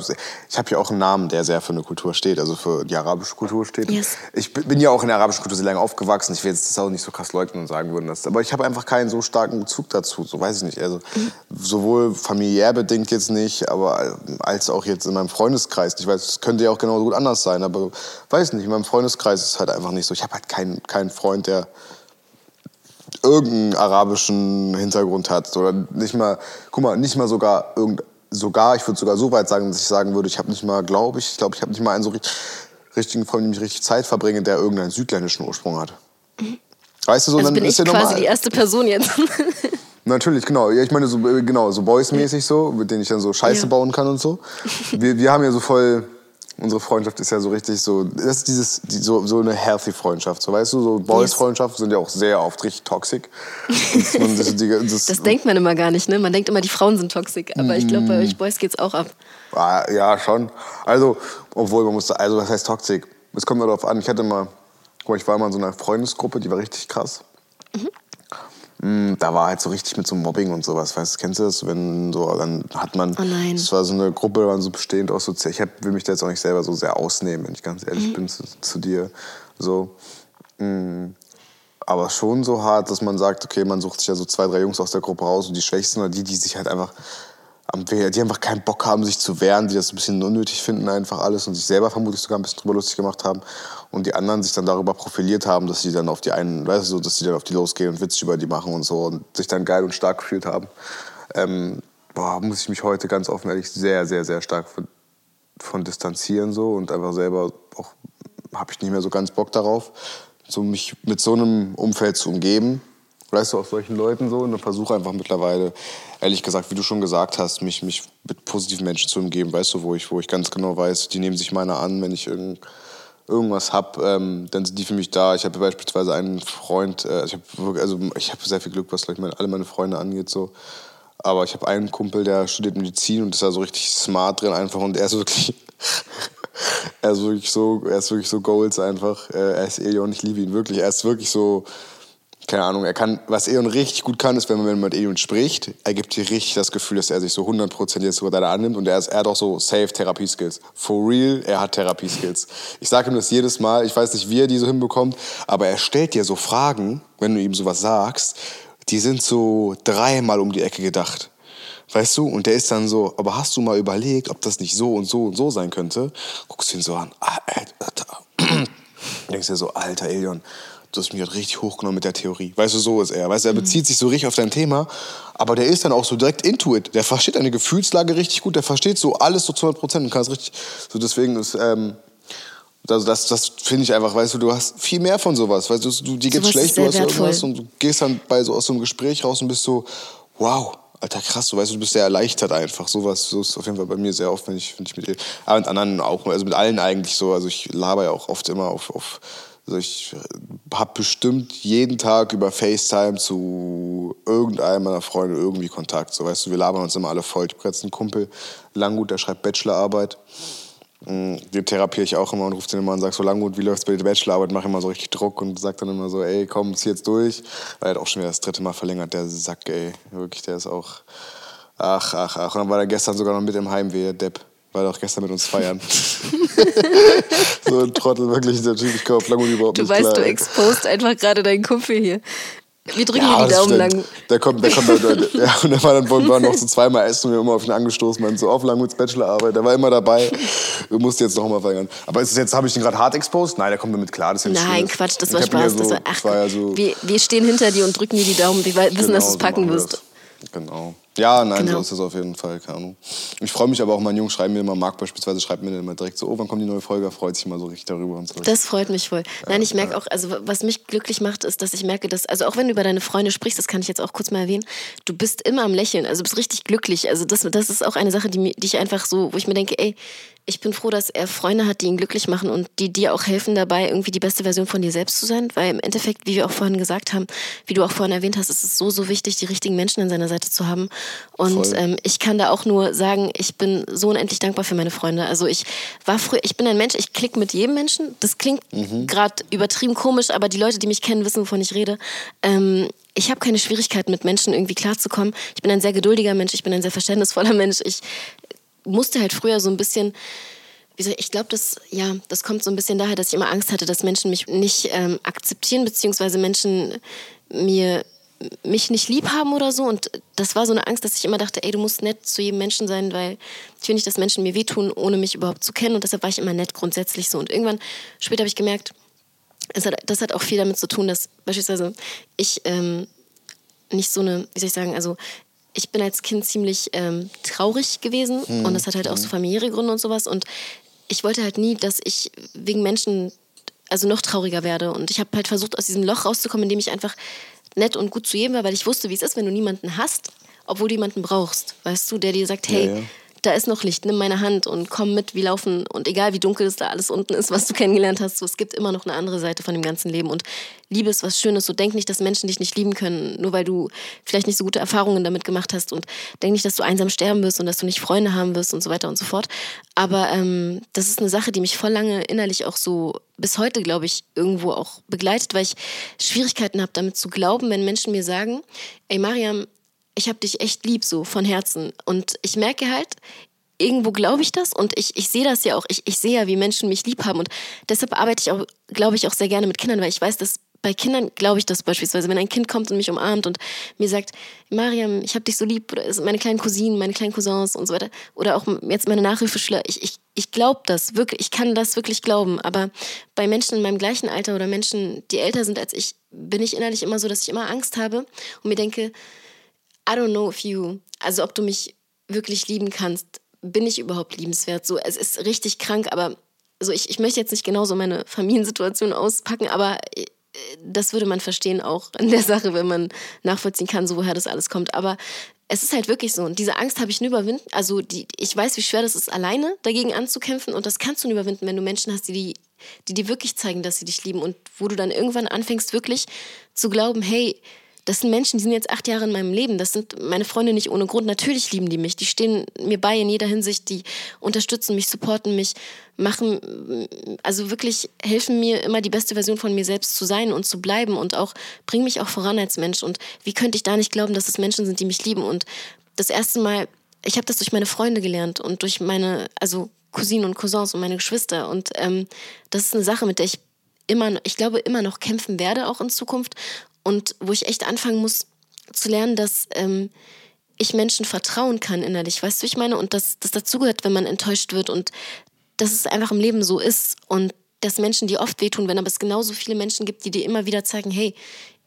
ich habe ja auch einen Namen, der sehr für eine Kultur steht, also für die arabische Kultur steht. Yes. Ich bin ja auch in der arabischen Kultur sehr lange aufgewachsen. Ich will jetzt das auch nicht so krass leugnen und sagen würden, dass, aber ich habe einfach keinen so starken Bezug dazu. So weiß ich nicht. Also sowohl familiär bedingt jetzt nicht, aber als auch jetzt in meinem Freundeskreis. Ich weiß, es könnte ja auch genauso gut anders sein, aber weiß nicht. In meinem Freundeskreis ist es halt einfach nicht so. Ich habe halt keinen keinen Freund, der irgendeinen arabischen Hintergrund hat oder nicht mal, guck mal, nicht mal sogar irgend, sogar, ich würde sogar so weit sagen, dass ich sagen würde, ich habe nicht mal, glaube ich, ich glaube, ich habe nicht mal einen so richtig, richtigen Freund, mit dem ich richtig Zeit verbringe, der irgendeinen südländischen Ursprung hat. Weißt du, so Also dann bin ist ich ja quasi normal. die erste Person jetzt. Natürlich, genau. Ich meine, so, äh, genau, so Boys-mäßig so, mit denen ich dann so Scheiße Ja. bauen kann und so. Wir, wir haben ja so voll, unsere Freundschaft ist ja so richtig so, das ist dieses, die, so, so eine healthy Freundschaft, so weißt du, so Boys-Freundschaften sind ja auch sehr oft richtig toxisch. Das, das, Das denkt man immer gar nicht, ne? Man denkt immer, die Frauen sind toxisch, aber ich glaube, bei euch Boys geht's auch ab. Ah, ja, schon. Also, obwohl man muss, da- also was heißt toxisch? Es kommt darauf an, ich hatte mal, guck mal, ich war mal in so einer Freundesgruppe, die war richtig krass. Mm, Da war halt so richtig mit so Mobbing und sowas, weißt du, kennst du das? Wenn so, dann hat man, Oh nein. das war so eine Gruppe, waren so bestehend aus so, ich hab, will mich da jetzt auch nicht selber so sehr ausnehmen, wenn ich ganz ehrlich bin zu, zu dir, so. Mm, aber schon so hart, dass man sagt, okay, man sucht sich ja so zwei, drei Jungs aus der Gruppe raus und die Schwächsten oder die, die sich halt einfach, die einfach keinen Bock haben, sich zu wehren, die das ein bisschen unnötig finden, einfach alles und sich selber vermutlich sogar ein bisschen drüber lustig gemacht haben und die anderen sich dann darüber profiliert haben, dass sie dann auf die einen, weißt du, dass sie dann auf die losgehen und Witze über die machen und so und sich dann geil und stark gefühlt haben. Ähm, boah, muss ich mich heute ganz offen ehrlich sehr, sehr, sehr stark von, von distanzieren so und einfach selber auch habe ich nicht mehr so ganz Bock darauf, so mich mit so einem Umfeld zu umgeben. Weißt du, aus solchen Leuten so. Und versuche einfach mittlerweile, ehrlich gesagt, wie du schon gesagt hast, mich, mich mit positiven Menschen zu umgeben. Weißt du, wo ich, wo ich ganz genau weiß, die nehmen sich meiner an, wenn ich irgend, irgendwas hab, ähm, dann sind die für mich da. Ich habe beispielsweise einen Freund, äh, ich habe also habe sehr viel Glück, was ich, meine, alle meine Freunde angeht so. Aber ich habe einen Kumpel, der studiert Medizin und ist da so richtig smart drin einfach und er ist wirklich er ist wirklich so, er ist wirklich so Goals einfach. Äh, Er ist Elion, ich liebe ihn wirklich. Er ist wirklich so, keine Ahnung, er kann, was Elion richtig gut kann, ist, wenn man mit Elion spricht, er gibt dir richtig das Gefühl, dass er sich so 100% jetzt sogar deiner annimmt und er, ist, er hat auch so safe Therapieskills. For real, er hat Therapieskills. Ich sage ihm das jedes Mal, ich weiß nicht, wie er die so hinbekommt, aber er stellt dir so Fragen, wenn du ihm sowas sagst, die sind so dreimal um die Ecke gedacht. Weißt du? Und der ist dann so, aber hast du mal überlegt, ob das nicht so und so und so sein könnte? Guckst du ihn so an, ah, Alter. Denkst dir so, alter Elion, du hast mich halt richtig hochgenommen mit der Theorie. Weißt du, so ist er. Weißt du, er bezieht sich so richtig auf dein Thema, aber der ist dann auch so direkt into it. Der versteht deine Gefühlslage richtig gut, der versteht so alles so zu 100 Prozent und kann es richtig, so deswegen ist, ähm, also das, das finde ich einfach, weißt du, du hast viel mehr von sowas. Weißt du, du dir geht's schlecht, du hast wertvoll. irgendwas und du gehst dann bei so aus so einem Gespräch raus und bist so, wow, Alter, krass, du weißt, du bist sehr erleichtert einfach. Sowas, so ist auf jeden Fall bei mir sehr oft, wenn ich, wenn ich mit aber mit anderen auch, also mit allen eigentlich so. Also ich laber ja auch oft immer auf, auf also ich habe bestimmt jeden Tag über FaceTime zu irgendeinem meiner Freunde irgendwie Kontakt. So weißt du, wir labern uns immer alle voll. Ich habe jetzt einen Kumpel, Langgut, der schreibt Bachelorarbeit. Mm, den therapiere ich auch immer und rufe den immer und sage so, Langgut, wie läuft's bei der Bachelorarbeit? Mache immer so richtig Druck und sage dann immer so, ey, komm, zieh jetzt durch. Weil er hat auch schon wieder das dritte Mal verlängert, der Sack, ey. Wirklich, der ist auch, ach, ach, ach. Und dann war er gestern sogar noch mit im Heimweh, Depp war doch gestern mit uns feiern. so ein Trottel, wirklich, der Typ, ich kaufe Langgut überhaupt du nicht weißt, klar. Du expost einfach gerade deinen Kumpel hier. Wir drücken Ja, dir die das Daumen lang. Der kommt, der kommt, der, der, ja, und der war dann, wir waren noch so zweimal essen und wir immer auf ihn angestoßen, meinen so auf Langwoods Bachelorarbeit, der war immer dabei. Wir mussten jetzt noch mal feiern. Aber ist es jetzt, habe ich ihn gerade hart exposed? Nein, der kommt damit klar, das ist ja Nein. Quatsch, das war Spaß. Ja das so, war, ach, das war ja so, wir, wir stehen hinter dir und drücken dir die Daumen. Wir wissen, Genau, dass du es so packen wirst. das. Genau. Ja, nein, Genau. so ist es auf jeden Fall, keine Ahnung. Ich freue mich aber auch, mein Junge schreibt mir immer, Marc beispielsweise schreibt mir dann immer direkt so, oh, wann kommt die neue Folge? Er freut sich immer so richtig darüber und so. Das freut mich voll. Nein, ich merke auch, also was mich glücklich macht, ist, dass ich merke, dass, also auch wenn du über deine Freunde sprichst, das kann ich jetzt auch kurz mal erwähnen, du bist immer am Lächeln, also du bist richtig glücklich. Also das, das ist auch eine Sache, die, die ich einfach so, wo ich mir denke, ey, ich bin froh, dass er Freunde hat, die ihn glücklich machen und die dir auch helfen dabei, irgendwie die beste Version von dir selbst zu sein. Weil im Endeffekt, wie wir auch vorhin gesagt haben, wie du auch vorhin erwähnt hast, ist es so, so wichtig, die richtigen Menschen an seiner Seite zu haben. Und ähm, ich kann da auch nur sagen, ich bin so unendlich dankbar für meine Freunde. Also ich war früher, ich bin ein Mensch, ich klicke mit jedem Menschen. Das klingt gerade übertrieben komisch, aber die Leute, die mich kennen, wissen, wovon ich rede. Ähm, ich habe keine Schwierigkeiten mit Menschen irgendwie klarzukommen. Ich bin ein sehr geduldiger Mensch, ich bin ein sehr verständnisvoller Mensch. Ich musste halt früher so ein bisschen wie soll ich, glaube, das, ja, das kommt so ein bisschen daher, dass ich immer Angst hatte, dass Menschen mich nicht ähm, akzeptieren, beziehungsweise Menschen mir mich nicht lieb haben oder so. Und das war so eine Angst, dass ich immer dachte, ey, du musst nett zu jedem Menschen sein, weil ich will nicht, dass Menschen mir wehtun, ohne mich überhaupt zu kennen. Und deshalb war ich immer nett grundsätzlich so. Und irgendwann, später habe ich gemerkt, hat, das hat auch viel damit zu tun, dass beispielsweise ich ähm, nicht so eine, wie soll ich sagen, also ich bin als Kind ziemlich ähm, traurig gewesen und das hat halt auch so familiäre Gründe und sowas und ich wollte halt nie, dass ich wegen Menschen also noch trauriger werde und ich habe halt versucht aus diesem Loch rauszukommen, indem ich einfach nett und gut zu jedem war, weil ich wusste, wie es ist, wenn du niemanden hast, obwohl du jemanden brauchst, weißt du, der dir sagt, hey, Ja, ja. Da ist noch Licht, nimm meine Hand und komm mit, wir laufen. Und egal wie dunkel es da alles unten ist, was du kennengelernt hast, so, es gibt immer noch eine andere Seite von dem ganzen Leben. Und Liebe ist was Schönes, so denk nicht, dass Menschen dich nicht lieben können, nur weil du vielleicht nicht so gute Erfahrungen damit gemacht hast. Und denk nicht, dass du einsam sterben wirst und dass du nicht Freunde haben wirst und so weiter und so fort, aber ähm, das ist eine Sache, die mich voll lange innerlich auch so bis heute, glaube ich, irgendwo auch begleitet, weil ich Schwierigkeiten habe, damit zu glauben, wenn Menschen mir sagen, ey Mariam, ich habe dich echt lieb, so von Herzen. Und ich merke halt, irgendwo glaube ich das und ich, ich sehe das ja auch. Ich, ich sehe ja, wie Menschen mich lieb haben. Und deshalb arbeite ich auch, glaube ich, auch sehr gerne mit Kindern, weil ich weiß, dass bei Kindern glaube ich das beispielsweise, wenn ein Kind kommt und mich umarmt und mir sagt, Mariam, ich habe dich so lieb, oder meine kleinen Cousinen, meine kleinen Cousins und so weiter, oder auch jetzt meine Nachhilfeschüler, ich, ich, ich glaube das wirklich, ich kann das wirklich glauben, aber bei Menschen in meinem gleichen Alter oder Menschen, die älter sind als ich, bin ich innerlich immer so, dass ich immer Angst habe und mir denke, I don't know if you, also ob du mich wirklich lieben kannst, bin ich überhaupt liebenswert? So, es ist richtig krank, aber also ich, ich möchte jetzt nicht genauso meine Familiensituation auspacken, aber äh, das würde man verstehen auch in der Sache, wenn man nachvollziehen kann, so woher das alles kommt. Aber es ist halt wirklich so. Und diese Angst habe ich nur überwinden. Also die, ich weiß, wie schwer das ist, alleine dagegen anzukämpfen. Und das kannst du nur überwinden, wenn du Menschen hast, die, die, die dir wirklich zeigen, dass sie dich lieben. Und wo du dann irgendwann anfängst, wirklich zu glauben, hey, das sind Menschen, die sind jetzt acht Jahre in meinem Leben. Das sind meine Freunde nicht ohne Grund. Natürlich lieben die mich. Die stehen mir bei in jeder Hinsicht. Die unterstützen mich, supporten mich, machen, also wirklich helfen mir immer die beste Version von mir selbst zu sein und zu bleiben und auch bringen mich auch voran als Mensch. Und wie könnte ich da nicht glauben, dass es Menschen sind, die mich lieben? Und das erste Mal, ich habe das durch meine Freunde gelernt und durch meine, also Cousinen und Cousins und meine Geschwister. Und ähm, das ist eine Sache, mit der ich immer, ich glaube, immer noch kämpfen werde, auch in Zukunft. Und wo ich echt anfangen muss zu lernen, dass ähm, ich Menschen vertrauen kann innerlich. Weißt du, ich meine? Und dass das dazugehört, wenn man enttäuscht wird und dass es einfach im Leben so ist. Und dass Menschen dir oft wehtun, wenn aber es genauso viele Menschen gibt, die dir immer wieder zeigen, hey,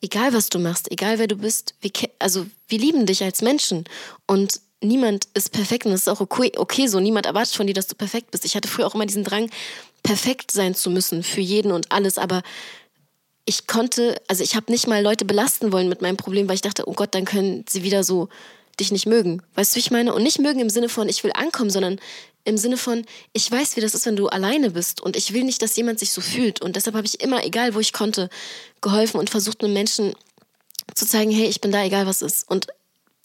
egal was du machst, egal wer du bist, wir, also wir lieben dich als Menschen und niemand ist perfekt und das ist auch okay, okay so. Niemand erwartet von dir, dass du perfekt bist. Ich hatte früher auch immer diesen Drang, perfekt sein zu müssen für jeden und alles, aber ich konnte, also ich habe nicht mal Leute belasten wollen mit meinem Problem, weil ich dachte, oh Gott, dann können sie wieder so dich nicht mögen. Weißt du, wie ich meine? Und nicht mögen im Sinne von, ich will ankommen, sondern im Sinne von, ich weiß, wie das ist, wenn du alleine bist und ich will nicht, dass jemand sich so fühlt. Und deshalb habe ich immer, egal wo ich konnte, geholfen und versucht, einem Menschen zu zeigen, hey, ich bin da, egal was ist. Und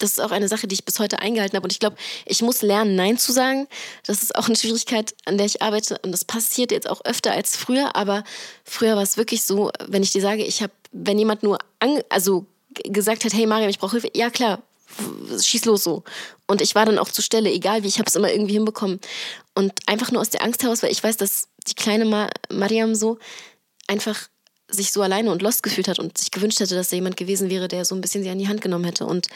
das ist auch eine Sache, die ich bis heute eingehalten habe. Und ich glaube, ich muss lernen, Nein zu sagen. Das ist auch eine Schwierigkeit, an der ich arbeite. Und das passiert jetzt auch öfter als früher. Aber früher war es wirklich so, wenn ich dir sage, ich habe, wenn jemand nur an, also gesagt hat, hey Mariam, ich brauche Hilfe, ja klar, schieß los so. Und ich war dann auch zur Stelle, egal wie, ich habe es immer irgendwie hinbekommen. Und einfach nur aus der Angst heraus, weil ich weiß, dass die kleine Ma Mariam so einfach sich so alleine und lost gefühlt hat und sich gewünscht hätte, dass da jemand gewesen wäre, der so ein bisschen sie an die Hand genommen hätte. Und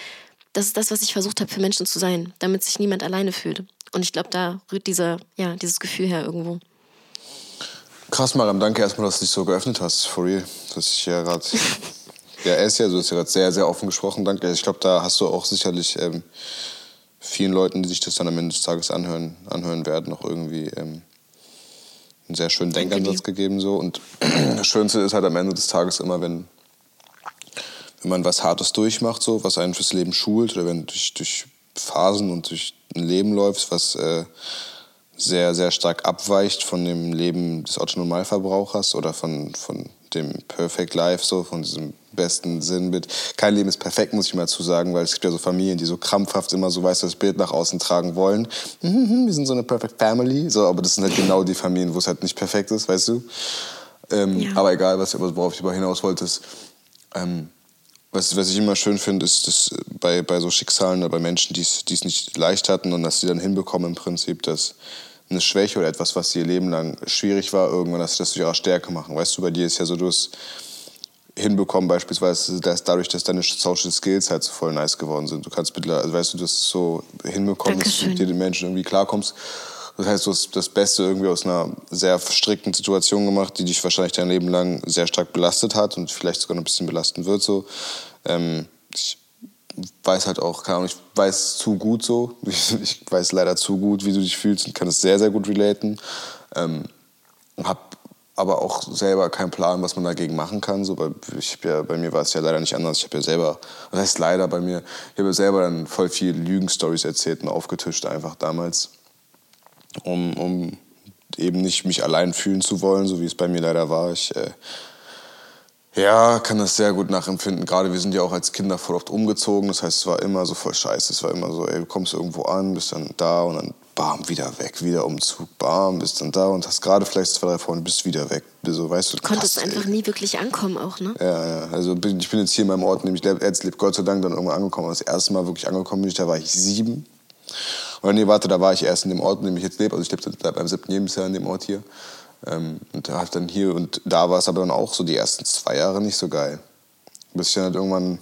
das ist das, was ich versucht habe, für Menschen zu sein, damit sich niemand alleine fühlt. Und ich glaube, da rührt dieser, ja, dieses Gefühl her irgendwo. Krass, Mariam, danke erstmal, dass du dich so geöffnet hast, for real. Dass ich ja gerade Ja, er ist ja so, ist ja gerade sehr, sehr offen gesprochen, danke. Ich glaube, da hast du auch sicherlich ähm, vielen Leuten, die sich das dann am Ende des Tages anhören, anhören werden, noch irgendwie ähm, einen sehr schönen Denkansatz gegeben. So. Und das Schönste ist halt am Ende des Tages immer, wenn, wenn man was Hartes durchmacht, so, was einen fürs Leben schult, oder wenn du durch, durch Phasen und durch ein Leben läufst, was äh, sehr, sehr stark abweicht von dem Leben des Otto-Normalverbrauchers oder von, von dem Perfect Life, so von diesem besten Sinnbild. Kein Leben ist perfekt, muss ich mal dazu sagen, weil es gibt ja so Familien, die so krampfhaft immer so, das Bild nach außen tragen wollen. Wir sind so eine Perfect Family, so, aber das sind halt genau die Familien, wo es halt nicht perfekt ist, weißt du. Ähm, ja. Aber egal, was, worauf ich über hinaus wollte, ist, ähm, was, was ich immer schön finde, ist, dass bei, bei so Schicksalen oder bei Menschen, die es nicht leicht hatten und dass sie dann hinbekommen im Prinzip, dass eine Schwäche oder etwas, was ihr Leben lang schwierig war, irgendwann, dass sie das zu ihrer Stärke machen. Weißt du, bei dir ist ja so, du hast hinbekommen, beispielsweise, dass dadurch, dass deine Social Skills halt so voll nice geworden sind. Du kannst mittlerweile, also weißt du, das so hinbekommen, dass du mit dir den Menschen irgendwie klarkommst. Das heißt, du hast das Beste irgendwie aus einer sehr strikten Situation gemacht, die dich wahrscheinlich dein Leben lang sehr stark belastet hat und vielleicht sogar noch ein bisschen belasten wird. So. Ähm, ich weiß halt auch, keine Ahnung, ich weiß zu gut so. Ich, weiß leider zu gut, wie du dich fühlst und kann es sehr, sehr gut relaten. Ähm, hab aber auch selber keinen Plan, was man dagegen machen kann. So, weil ich ja, bei mir war es ja leider nicht anders. Ich habe ja selber, was heißt leider bei mir, ich habe ja selber dann voll viel Lügenstories erzählt und aufgetischt einfach damals, um, um eben nicht mich allein fühlen zu wollen, so wie es bei mir leider war. Ich äh, ja, kann das sehr gut nachempfinden. Gerade wir sind ja auch als Kinder voll oft umgezogen. Das heißt, es war immer so voll scheiße. Es war immer so, ey, du kommst irgendwo an, bist dann da und dann bam, wieder weg, wieder Umzug, bam, bist dann da und hast gerade vielleicht zwei, drei Freunde, bist wieder weg. So, weißt du, du konntest krass, einfach ey. nie wirklich ankommen auch, ne? Ja, ja. Also ich bin jetzt hier in meinem Ort, nämlich jetzt lebt Gott sei Dank dann irgendwann angekommen. Das erste Mal wirklich angekommen bin ich, da war ich sieben. Und nee, warte, da war ich erst in dem Ort, in dem ich jetzt lebe. Also ich lebe seit meinem siebten Lebensjahr in dem Ort hier. Ähm, und halt dann hier und da war es aber dann auch so die ersten zwei Jahre nicht so geil. Bis ich dann halt irgendwann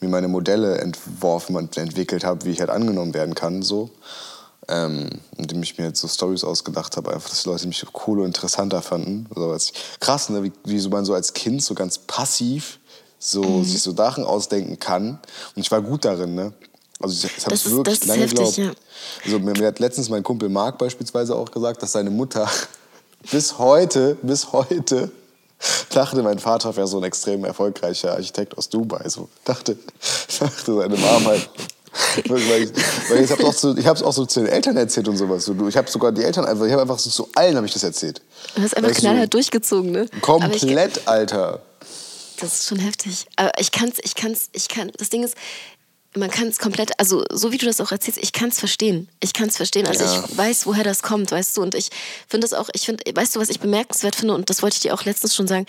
mir meine Modelle entworfen und entwickelt habe, wie ich halt angenommen werden kann, so. Ähm, indem ich mir jetzt so Stories ausgedacht habe, einfach, dass die Leute mich cool und interessanter fanden. Also, als, krass, ne? wie, wie so man so als Kind so ganz passiv so, mhm. sich so Sachen ausdenken kann. Und ich war gut darin, ne? Also ich, das habe ich wirklich lange geglaubt. Ja. Also, mir, mir hat letztens mein Kumpel Marc beispielsweise auch gesagt, dass seine Mutter bis heute, bis heute dachte, mein Vater wäre so ein extrem erfolgreicher Architekt aus Dubai. So dachte, dachte seine Mama halt. weil ich, weil ich habe es auch, auch, so zu den Eltern erzählt und sowas. Ich habe sogar die Eltern einfach, ich habe einfach so zu allen habe ich das erzählt. Du hast einfach knallhart so, durchgezogen, ne? Komplett, ich, Alter. Das ist schon heftig. Aber ich kann's, ich kann's, ich kann. Das Ding ist, man kann es komplett, also so wie du das auch erzählst, ich kann es verstehen. Ich kann es verstehen. Also ja. ich weiß, woher das kommt, weißt du. Und ich finde das auch, ich finde, weißt du, was ich bemerkenswert finde, und das wollte ich dir auch letztens schon sagen,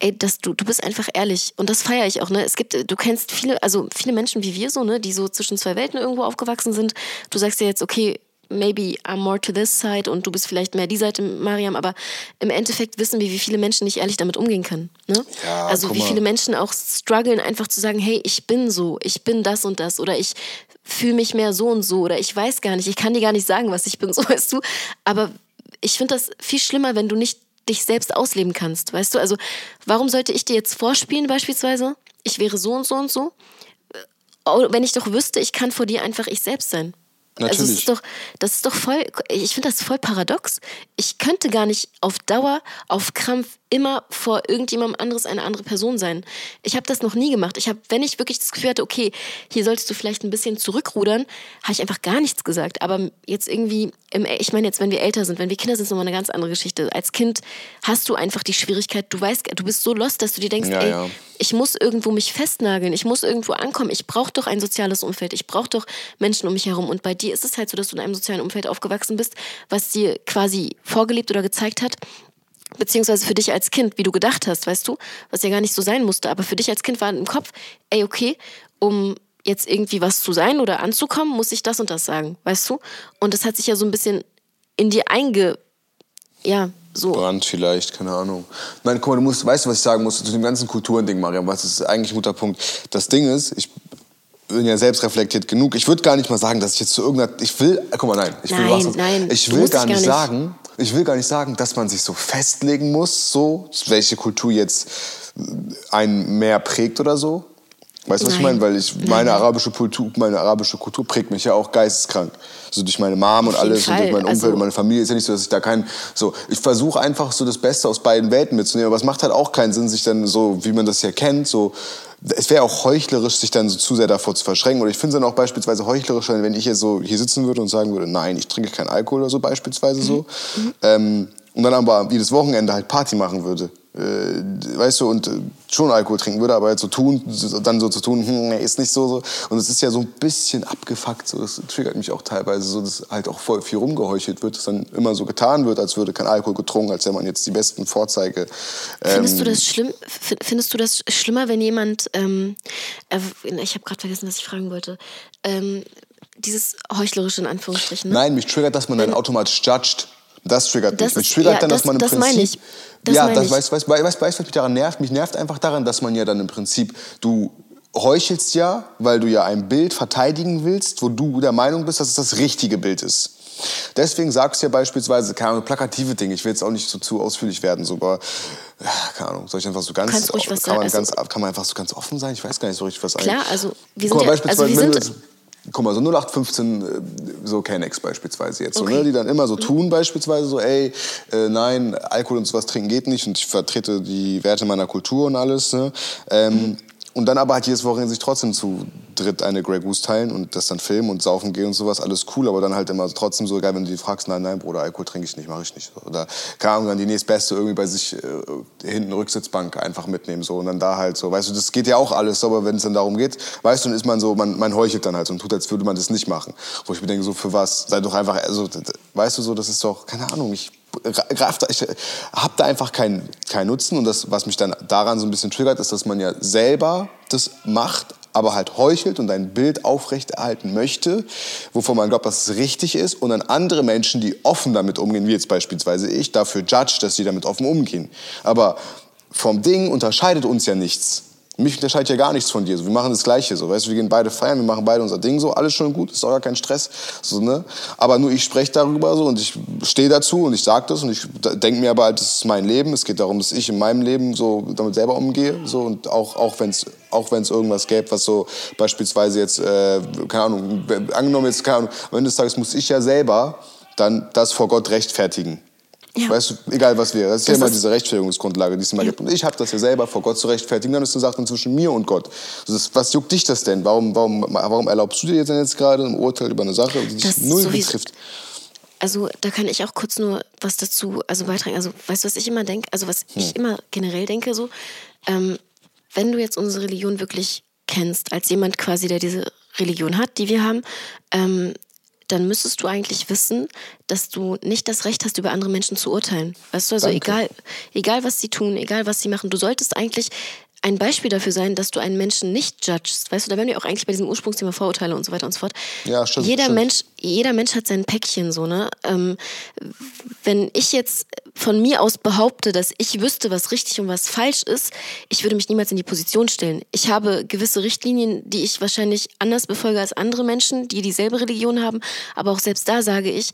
ey, dass du, du bist einfach ehrlich. Und das feiere ich auch, ne? Es gibt, du kennst viele, also viele Menschen wie wir so, ne, die so zwischen zwei Welten irgendwo aufgewachsen sind. Du sagst dir jetzt, okay, maybe I'm more to this side und du bist vielleicht mehr die Seite, Mariam, aber im Endeffekt wissen wir, wie viele Menschen nicht ehrlich damit umgehen können. Ne? Ja, also wie viele Menschen auch strugglen, einfach zu sagen, hey, ich bin so, ich bin das und das oder ich fühle mich mehr so und so oder ich weiß gar nicht, ich kann dir gar nicht sagen, was ich bin, so weißt du. Aber ich finde das viel schlimmer, wenn du nicht dich selbst ausleben kannst, weißt du? Also, warum sollte ich dir jetzt vorspielen beispielsweise? Ich wäre so und so und so. Äh, wenn ich doch wüsste, ich kann vor dir einfach ich selbst sein. Natürlich. Also, ist doch, das ist doch voll, ich finde das voll paradox. Ich könnte gar nicht auf Dauer, auf Krampf immer vor irgendjemandem anderes eine andere Person sein. Ich habe das noch nie gemacht. Ich habe, wenn ich wirklich das Gefühl hatte, okay, hier solltest du vielleicht ein bisschen zurückrudern, habe ich einfach gar nichts gesagt. Aber jetzt irgendwie, im, ich meine jetzt, wenn wir älter sind, wenn wir Kinder sind, ist nochmal eine ganz andere Geschichte. Als Kind hast du einfach die Schwierigkeit, du weißt, du bist so lost, dass du dir denkst, ja, ey, ja. ich muss irgendwo mich festnageln, ich muss irgendwo ankommen, ich brauche doch ein soziales Umfeld, ich brauche doch Menschen um mich herum. Und bei dir ist es halt so, dass du in einem sozialen Umfeld aufgewachsen bist, was dir quasi vorgelebt oder gezeigt hat, beziehungsweise für dich als Kind, wie du gedacht hast, weißt du, was ja gar nicht so sein musste, aber für dich als Kind war im Kopf, ey, okay, um jetzt irgendwie was zu sein oder anzukommen, muss ich das und das sagen, weißt du? Und das hat sich ja so ein bisschen in dir einge, ja, so. Brand vielleicht, keine Ahnung. Nein, guck mal, du musst, weißt du, was ich sagen muss zu dem ganzen Kulturending, Mariam, was ist eigentlich ein guter Punkt. Das Ding ist, ich bin ja selbst reflektiert genug. Ich würde gar nicht mal sagen, dass ich jetzt zu irgendeiner, ich will, guck mal, nein, ich will nein, was, nein, ich will gar nicht, gar nicht sagen, ich will gar nicht sagen, dass man sich so festlegen muss, so, welche Kultur jetzt einen mehr prägt oder so. Weißt du, was ich meine? Weil ich, meine arabische Kultur, meine arabische Kultur prägt mich ja auch geisteskrank. So durch meine Mom und alles und durch mein Umfeld also und meine Familie. Ist ja nicht so, dass ich da kein, so, ich versuche einfach so das Beste aus beiden Welten mitzunehmen. Aber es macht halt auch keinen Sinn, sich dann so, wie man das ja kennt, so, es wäre auch heuchlerisch, sich dann so zu sehr davor zu verschränken. Oder ich finde es dann auch beispielsweise heuchlerisch, wenn ich hier so hier sitzen würde und sagen würde, nein, ich trinke keinen Alkohol oder so beispielsweise so. Mhm. Ähm, und dann aber jedes Wochenende halt Party machen würde weißt du, und äh, schon Alkohol trinken würde, aber jetzt so tun, dann so zu tun, hm, ist nicht so, so. Und es ist ja so ein bisschen abgefuckt, so. Das triggert mich auch teilweise so, dass halt auch voll viel rumgeheuchelt wird, dass dann immer so getan wird, als würde kein Alkohol getrunken, als wäre man jetzt die besten Vorzeige. Findest ähm, du das schlimm? Findest du das schlimmer, wenn jemand, ähm, äh, ich habe gerade vergessen, was ich fragen wollte, ähm, dieses heuchlerische in Anführungsstrichen. Ne? Nein, mich triggert, dass man dann automatisch judgt. Das triggert das mich. Mich triggert ja, dann, dass das, man im das Prinzip... Meine ich. Das ja, das weißt du, weißt, weißt, weißt, was mich daran nervt? Mich nervt einfach daran, dass man ja dann im Prinzip, du heuchelst ja, weil du ja ein Bild verteidigen willst, wo du der Meinung bist, dass es das richtige Bild ist. Deswegen sagst du ja beispielsweise, keine Ahnung, plakative Dinge. Ich will jetzt auch nicht so zu ausführlich werden, so, aber keine Ahnung, soll ich einfach so ganz, Kannst ruhig was kann, man sagen. ganz kann man einfach so ganz offen sein? Ich weiß gar nicht so richtig, was Klar, also wir sind mal, ja, also wir sind, guck mal, so 0815, äh, so Kennex beispielsweise jetzt, okay. so, ne, die dann immer so tun beispielsweise so, ey, äh, nein, Alkohol und sowas trinken geht nicht und ich vertrete die Werte meiner Kultur und alles. Ne? Ähm, mhm. Und dann aber halt jedes Wochenende sich trotzdem zu dritt eine Grey Goose teilen und das dann filmen und saufen gehen und sowas, alles cool, aber dann halt immer trotzdem so geil, wenn du die fragst, nein, nein, Bruder, Alkohol trinke ich nicht, mache ich nicht. Oder, keine Ahnung, dann die nächstbeste irgendwie bei sich äh, hinten Rücksitzbank einfach mitnehmen so und dann da halt so, weißt du, das geht ja auch alles, aber wenn es dann darum geht, weißt du, dann ist man so, man, man heuchelt dann halt und tut, als würde man das nicht machen. Wo ich mir denke, so für was, sei doch einfach, also, weißt du so, das ist doch, keine Ahnung, ich ich habe da einfach keinen kein Nutzen. Und das, was mich dann daran so ein bisschen triggert, ist, dass man ja selber das macht, aber halt heuchelt und ein Bild aufrechterhalten möchte, wovon man glaubt, dass es richtig ist, und dann andere Menschen, die offen damit umgehen, wie jetzt beispielsweise ich, dafür judge, dass sie damit offen umgehen. Aber vom Ding unterscheidet uns ja nichts. Mich unterscheidet ja gar nichts von dir. So, wir machen das Gleiche. So, weißt, wir gehen beide feiern, wir machen beide unser Ding. So, alles schon gut, ist auch gar kein Stress. So, ne? Aber nur ich spreche darüber so und ich stehe dazu und ich sage das und ich denke mir aber halt, das ist mein Leben. Es geht darum, dass ich in meinem Leben so damit selber umgehe. So, und auch, auch wenn es auch wenn's irgendwas gäbe, was so beispielsweise jetzt, äh, keine Ahnung, angenommen jetzt, keine Ahnung, am Ende des Tages muss ich ja selber dann das vor Gott rechtfertigen. Ja. Weißt du, egal was wäre. Das ist das ja immer diese Rechtfertigungsgrundlage, die es immer ja. gibt. Und ich habe das ja selber vor Gott zu rechtfertigen. Dann ist eine Sache zwischen mir und Gott. Das, was juckt dich das denn? Warum, warum, warum erlaubst du dir denn jetzt gerade ein Urteil über eine Sache, die dich null betrifft? Also da kann ich auch kurz nur was dazu also beitragen. Also weißt du, was ich immer denke? Also was hm. ich immer generell denke so, ähm, wenn du jetzt unsere Religion wirklich kennst, als jemand quasi, der diese Religion hat, die wir haben, ähm, dann müsstest du eigentlich wissen, dass du nicht das Recht hast, über andere Menschen zu urteilen. Weißt du, also egal, egal was sie tun, egal was sie machen, du solltest eigentlich ein Beispiel dafür sein, dass du einen Menschen nicht judgst. Weißt du, da werden wir auch eigentlich bei diesem Ursprungsthema Vorurteile und so weiter und so fort. Ja, stimmt. Jeder stimmt. Mensch, jeder Mensch hat sein Päckchen so, ne? Ähm, wenn ich jetzt von mir aus behaupte, dass ich wüsste, was richtig und was falsch ist, ich würde mich niemals in die Position stellen. Ich habe gewisse Richtlinien, die ich wahrscheinlich anders befolge als andere Menschen, die dieselbe Religion haben. Aber auch selbst da sage ich,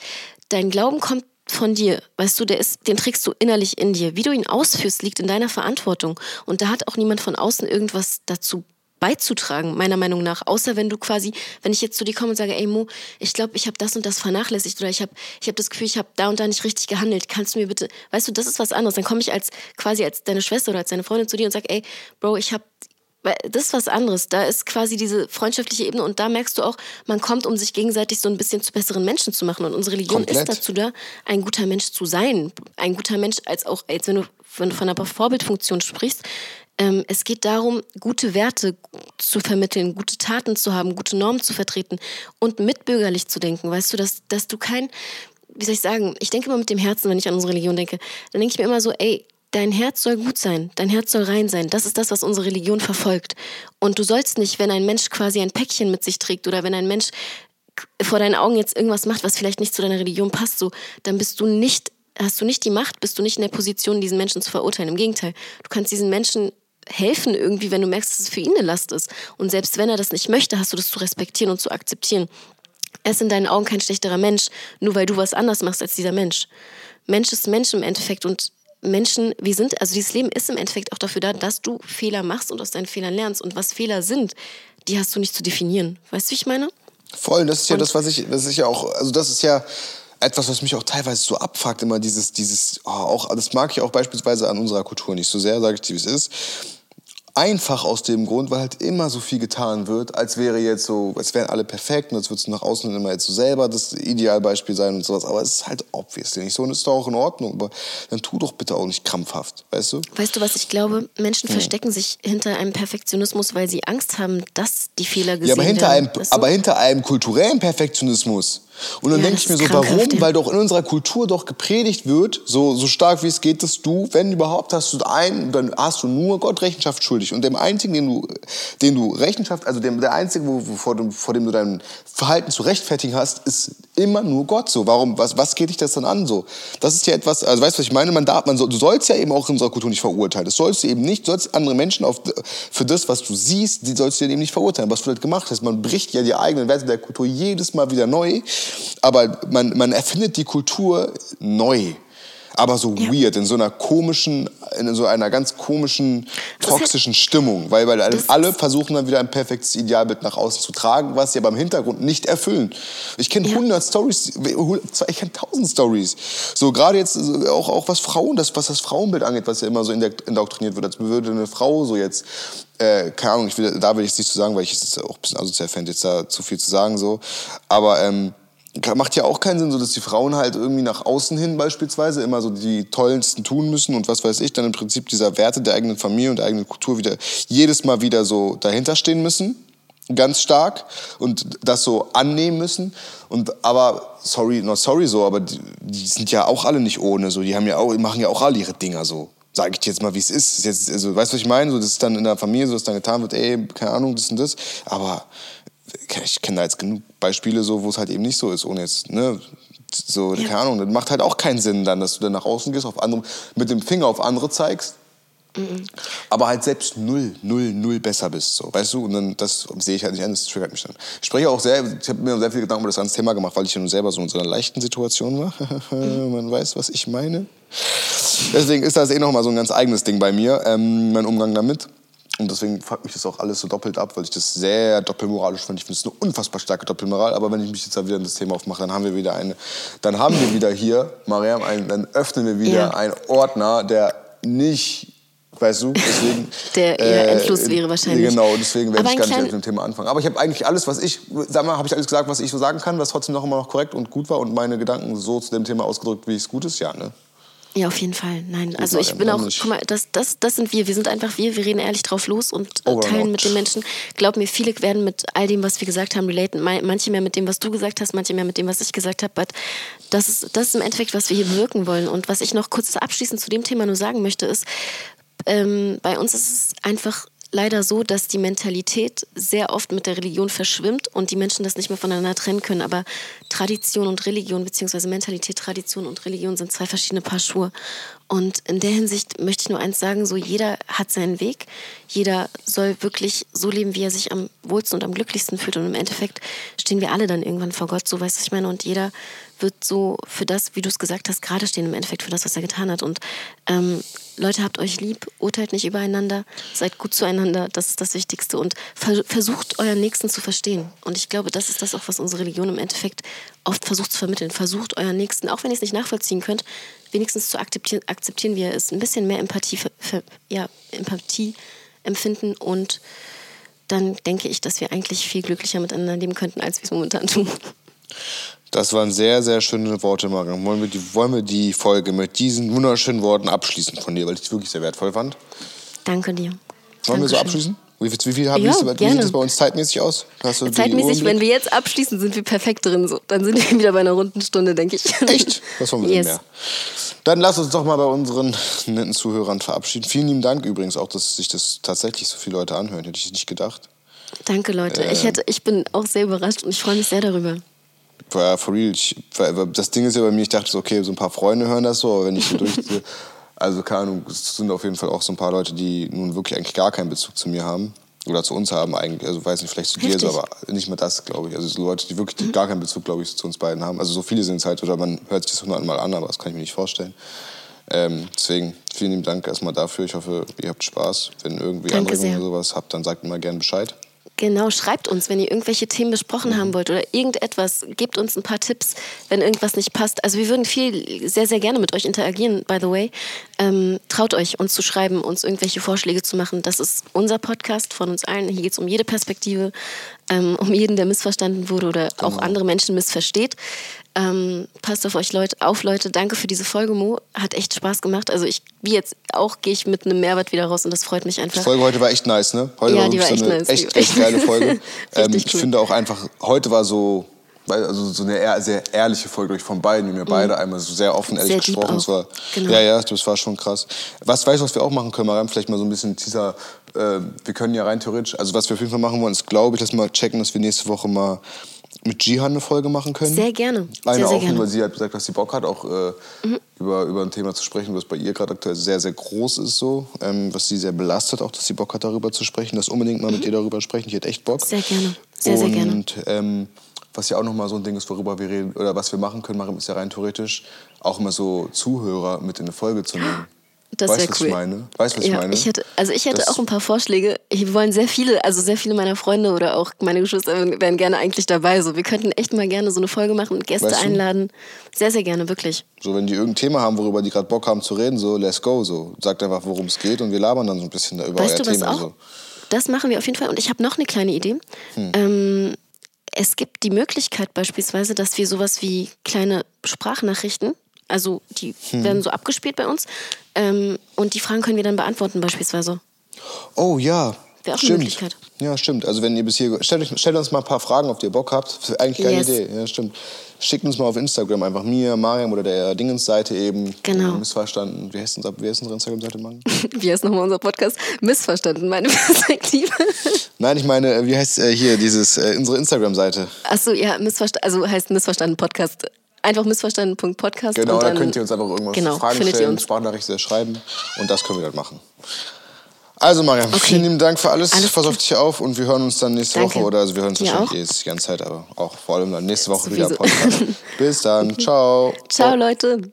dein Glauben kommt von dir, weißt du, der ist, den trägst du innerlich in dir. Wie du ihn ausführst, liegt in deiner Verantwortung. Und da hat auch niemand von außen irgendwas dazu beizutragen, meiner Meinung nach. Außer wenn du quasi, wenn ich jetzt zu dir komme und sage, ey Mo, ich glaube, ich habe das und das vernachlässigt oder ich habe ich hab das Gefühl, ich habe da und da nicht richtig gehandelt. Kannst du mir bitte, weißt du, das ist was anderes. Dann komme ich als quasi als deine Schwester oder als deine Freundin zu dir und sage, ey, Bro, ich habe das ist was anderes. Da ist quasi diese freundschaftliche Ebene und da merkst du auch, man kommt, um sich gegenseitig so ein bisschen zu besseren Menschen zu machen. Und unsere Religion Komplett. ist dazu da, ein guter Mensch zu sein. Ein guter Mensch, als auch, als wenn du von, von einer Vorbildfunktion sprichst, ähm, es geht darum, gute Werte zu vermitteln, gute Taten zu haben, gute Normen zu vertreten und mitbürgerlich zu denken. Weißt du, dass, dass du kein, wie soll ich sagen, ich denke immer mit dem Herzen, wenn ich an unsere Religion denke, dann denke ich mir immer so, ey, dein Herz soll gut sein, dein Herz soll rein sein. Das ist das, was unsere Religion verfolgt. Und du sollst nicht, wenn ein Mensch quasi ein Päckchen mit sich trägt oder wenn ein Mensch vor deinen Augen jetzt irgendwas macht, was vielleicht nicht zu deiner Religion passt, so, dann bist du nicht, hast du nicht die Macht, bist du nicht in der Position, diesen Menschen zu verurteilen. Im Gegenteil, du kannst diesen Menschen helfen irgendwie, wenn du merkst, dass es für ihn eine Last ist. Und selbst wenn er das nicht möchte, hast du das zu respektieren und zu akzeptieren. Er ist in deinen Augen kein schlechterer Mensch, nur weil du was anders machst als dieser Mensch. Mensch ist Mensch im Endeffekt und Menschen, wir sind, also dieses Leben ist im Endeffekt auch dafür da, dass du Fehler machst und aus deinen Fehlern lernst. Und was Fehler sind, die hast du nicht zu definieren. Weißt du, wie ich meine? Voll, das ist ja und das, was ich, das ist ja auch, also das ist ja etwas, was mich auch teilweise so abfuckt, immer dieses, dieses, oh, auch, das mag ich auch beispielsweise an unserer Kultur nicht so sehr, sage ich dir, wie es ist Einfach aus dem Grund, weil halt immer so viel getan wird, als wäre jetzt so, als wären alle perfekt und als würdest du nach außen immer jetzt so selber das Idealbeispiel sein und sowas. Aber es ist halt obviously nicht so und ist doch auch in Ordnung. Aber dann tu doch bitte auch nicht krampfhaft, weißt du? Weißt du, was ich glaube? Menschen hm. verstecken sich hinter einem Perfektionismus, weil sie Angst haben, dass die Fehler gesehen ja, aber hinter werden. Einem, aber hinter einem kulturellen Perfektionismus und dann ja, denke ich mir so, warum? Weil doch in unserer Kultur doch gepredigt wird, so, so stark wie es geht, dass du, wenn überhaupt, hast du einen, dann hast du nur Gott Rechenschaft schuldig. Und dem einzigen, den du, den du Rechenschaft, also dem, der einzige, wo, vor, dem, vor dem du dein Verhalten zu rechtfertigen hast, ist immer nur Gott so. Warum, was, was geht dich das dann an so? Das ist ja etwas, also weißt du, was ich meine? Man darf, man soll, du sollst ja eben auch in unserer Kultur nicht verurteilen. Das sollst du eben nicht, du sollst andere Menschen auf, für das, was du siehst, die sollst du eben nicht verurteilen, was du halt gemacht hast. Man bricht ja die eigenen Werte der Kultur jedes Mal wieder neu aber man, man erfindet die Kultur neu. Aber so ja. weird, in so einer komischen, in so einer ganz komischen, toxischen Stimmung. Weil, weil alle versuchen dann wieder ein perfektes Idealbild nach außen zu tragen, was sie aber im Hintergrund nicht erfüllen. Ich kenne ja. 100 Stories, ich kenne 1000 Stories. So gerade jetzt auch, auch was Frauen, das, was das Frauenbild angeht, was ja immer so indoktriniert wird, als würde eine Frau so jetzt äh, keine Ahnung, ich will, da will ich es nicht zu so sagen, weil ich es auch ein bisschen asozial fände, jetzt da zu viel zu sagen so. Aber ähm, macht ja auch keinen Sinn, so dass die Frauen halt irgendwie nach außen hin beispielsweise immer so die tollsten tun müssen und was weiß ich, dann im Prinzip dieser Werte der eigenen Familie und der eigenen Kultur wieder jedes Mal wieder so dahinter stehen müssen, ganz stark und das so annehmen müssen und aber sorry, not sorry so, aber die, die sind ja auch alle nicht ohne so, die haben ja auch machen ja auch alle ihre Dinger so sage ich dir jetzt mal, wie es ist. Jetzt, also, weißt du, was ich meine? So, das ist dann in der Familie, so dass dann getan wird, ey, keine Ahnung, das und das. Aber ich kenne da jetzt genug Beispiele, so, wo es halt eben nicht so ist, ohne jetzt, ne, so, ja. keine Ahnung, das macht halt auch keinen Sinn dann, dass du dann nach außen gehst, auf andere, mit dem Finger auf andere zeigst, mhm. aber halt selbst null, null, null besser bist, so, weißt du, und dann, das sehe ich halt nicht an, das triggert mich dann. Ich spreche auch sehr, ich habe mir sehr viel Gedanken über das ganze Thema gemacht, weil ich ja nun selber so in so einer leichten Situation war, mhm. man weiß, was ich meine. Deswegen ist das eh nochmal so ein ganz eigenes Ding bei mir, ähm, mein Umgang damit. Und deswegen fuckt mich das auch alles so doppelt ab, weil ich das sehr doppelmoralisch finde. Ich finde es eine unfassbar starke Doppelmoral. Aber wenn ich mich jetzt da wieder in das Thema aufmache, dann haben wir wieder eine, dann haben wir wieder hier, Mariam, ein, dann öffnen wir wieder ja. einen Ordner, der nicht weißt du? Deswegen, der eher äh, endlos wäre wahrscheinlich. Genau, deswegen werde ich gar nicht mit dem Thema anfangen. Aber ich habe eigentlich alles, was ich, sag mal, habe ich alles gesagt, was ich so sagen kann, was trotzdem noch immer noch korrekt und gut war und meine Gedanken so zu dem Thema ausgedrückt, wie es gut ist, ja, ne? Ja, auf jeden Fall. Nein, also ich bin auch, guck mal, das, das, das sind wir. Wir sind einfach wir. Wir reden ehrlich drauf los und äh, teilen mit den Menschen. Glaub mir, viele werden mit all dem, was wir gesagt haben, relaten. Manche mehr mit dem, was du gesagt hast, manche mehr mit dem, was ich gesagt habe. But das ist, das ist im Endeffekt, was wir hier bewirken wollen. Und was ich noch kurz abschließend zu dem Thema nur sagen möchte, ist, ähm, bei uns ist es einfach leider so, dass die Mentalität sehr oft mit der Religion verschwimmt und die Menschen das nicht mehr voneinander trennen können. Aber Tradition und Religion, beziehungsweise Mentalität, Tradition und Religion sind zwei verschiedene Paar Schuhe. Und in der Hinsicht möchte ich nur eins sagen, so jeder hat seinen Weg. Jeder soll wirklich so leben, wie er sich am wohlsten und am glücklichsten fühlt. Und im Endeffekt stehen wir alle dann irgendwann vor Gott, so weiß ich meine. Und jeder wird so für das, wie du es gesagt hast, gerade stehen im Endeffekt für das, was er getan hat. Und ähm, Leute, habt euch lieb, urteilt nicht übereinander, seid gut zueinander, das ist das Wichtigste. Und ver versucht euren Nächsten zu verstehen. Und ich glaube, das ist das auch, was unsere Religion im Endeffekt oft versucht zu vermitteln. Versucht euren Nächsten, auch wenn ihr es nicht nachvollziehen könnt, wenigstens zu akzeptieren, akzeptieren wie er ist. Ein bisschen mehr Empathie, für, für, ja, Empathie empfinden und dann denke ich, dass wir eigentlich viel glücklicher miteinander leben könnten, als wir es momentan tun. Das waren sehr, sehr schöne Worte, Mariam. Wollen wir, die, wollen wir die Folge mit diesen wunderschönen Worten abschließen von dir, weil ich es wirklich sehr wertvoll fand? Danke dir. Wollen Dankeschön. wir so abschließen? Wie, wie, viel haben Ja, wie, sieht das bei uns zeitmäßig aus? Zeitmäßig, wenn wir jetzt abschließen, sind wir perfekt drin. So. Dann sind wir wieder bei einer runden Stunde, denke ich. Echt? Was wollen wir Yes. denn mehr? Dann lass uns doch mal bei unseren netten Zuhörern verabschieden. Vielen lieben Dank übrigens auch, dass sich das tatsächlich so viele Leute anhören. Hätte ich nicht gedacht. Danke, Leute. Ähm. Ich, hätte, ich bin auch sehr überrascht und ich freue mich sehr darüber. Ja, for real. Ich, das Ding ist ja bei mir, ich dachte so, okay, so ein paar Freunde hören das so, aber wenn ich so durchziehe, also keine Ahnung, es sind auf jeden Fall auch so ein paar Leute, die nun wirklich eigentlich gar keinen Bezug zu mir haben. Oder zu uns haben eigentlich, also weiß nicht, vielleicht zu dir so, aber nicht mal das, glaube ich. Also so Leute, die wirklich gar keinen Bezug, glaube ich, zu uns beiden haben. Also so viele sind es halt, oder man hört sich das hundertmal an, aber das kann ich mir nicht vorstellen. Ähm, deswegen, vielen lieben Dank erstmal dafür. Ich hoffe, ihr habt Spaß. Wenn irgendwie Danke oder sowas habt, dann sagt mir mal gerne Bescheid. Genau, schreibt uns, wenn ihr irgendwelche Themen besprochen haben wollt oder irgendetwas. Gebt uns ein paar Tipps, wenn irgendwas nicht passt. Also wir würden viel, sehr, sehr gerne mit euch interagieren, by the way. Ähm, traut euch, uns zu schreiben, uns irgendwelche Vorschläge zu machen. Das ist unser Podcast von uns allen. Hier geht es um jede Perspektive, ähm, um jeden, der missverstanden wurde oder auch andere Menschen missversteht. Ähm, passt auf euch Leute, auf, Leute. Danke für diese Folge, Mo. Hat echt Spaß gemacht. Also ich, wie jetzt auch, gehe ich mit einem Mehrwert wieder raus und das freut mich Die einfach. Folge heute war echt nice, ne? Heute Ja, war die war so echt eine nice. Die echt, echt geile Folge. ähm, ich cool. finde auch einfach, heute war so, also so eine sehr ehrliche Folge von beiden. Wir haben ja beide einmal so sehr offen, ehrlich Mhm. Sehr gesprochen. Das war, Genau. Ja, ja, das war schon krass. Was weißt du, was wir auch machen können, Mariam? Vielleicht mal so ein bisschen Teaser. Äh, wir können ja rein theoretisch, also was wir auf jeden Fall machen wollen, ist, glaube ich, dass wir mal checken, dass wir nächste Woche mal mit Jihan eine Folge machen können. Sehr gerne. Eine Sehr, sehr auch, gerne. Mhm. weil sie hat gesagt, dass sie Bock hat, auch äh, über, über ein Thema zu sprechen, was bei ihr gerade aktuell sehr, sehr groß ist, so, ähm, was sie sehr belastet, auch dass sie Bock hat, darüber zu sprechen. Das unbedingt mal mit ihr darüber sprechen. Ich hätte echt Bock. Mhm. Sehr gerne. Sehr, sehr gerne. Und ähm, was ja auch nochmal so ein Ding ist, worüber wir reden, oder was wir machen können, machen, ist ja rein theoretisch, auch immer so Zuhörer mit in eine Folge zu nehmen. Das weißt was cool. ich meine? Weißt du, was ja, ich meine? Ich hätte, also ich hätte Das- auch ein paar Vorschläge. Wir wollen sehr viele, also sehr viele meiner Freunde oder auch meine Geschwister wären gerne eigentlich dabei. So, wir könnten echt mal gerne so eine Folge machen und Gäste Weißt du? einladen. Sehr, sehr gerne, wirklich. So, wenn die irgendein Thema haben, worüber die gerade Bock haben zu reden, so, let's go, so. Sagt einfach, worum es geht und wir labern dann so ein bisschen da über Weißt euer du was Thema. auch? So. Das machen wir auf jeden Fall. Und ich habe noch eine kleine Idee. Hm. Ähm, es gibt die Möglichkeit beispielsweise, dass wir sowas wie kleine Sprachnachrichten, also die Hm. werden so abgespielt bei uns, ähm, und die Fragen können wir dann beantworten beispielsweise. Oh ja. Wäre auch eine stimmt. Möglichkeit. Ja, stimmt. Also wenn ihr bis hier stellt, stellt uns mal ein paar Fragen, auf die ihr Bock habt. Eigentlich keine Yes. Idee. Ja, stimmt. Schickt uns mal auf Instagram einfach mir, Mariam oder der Dingens-Seite eben. Genau. Missverstanden. Wie heißt, unser, wie heißt unsere Instagram-Seite, Mariam? Wie heißt nochmal unser Podcast? Missverstanden, meine Perspektive. Nein, ich meine, äh, wie heißt äh, hier dieses, äh, unsere Instagram-Seite? Achso, ja, missverstanden, also heißt missverstanden Podcast. Einfach missverstanden.podcast. Genau, und da dann, könnt ihr uns einfach irgendwas genau, Fragen stellen. Sprachnachrichten schreiben und das können wir dann machen. Also Mariam, vielen lieben Dank für alles. Alles Pass auf dich auf und wir hören uns dann nächste Danke. Woche oder also wir hören uns wahrscheinlich auch? eh die ganze Zeit, aber auch vor allem dann nächste Woche wieder Sowieso. Podcast. Bis dann, ciao. Ciao, Leute.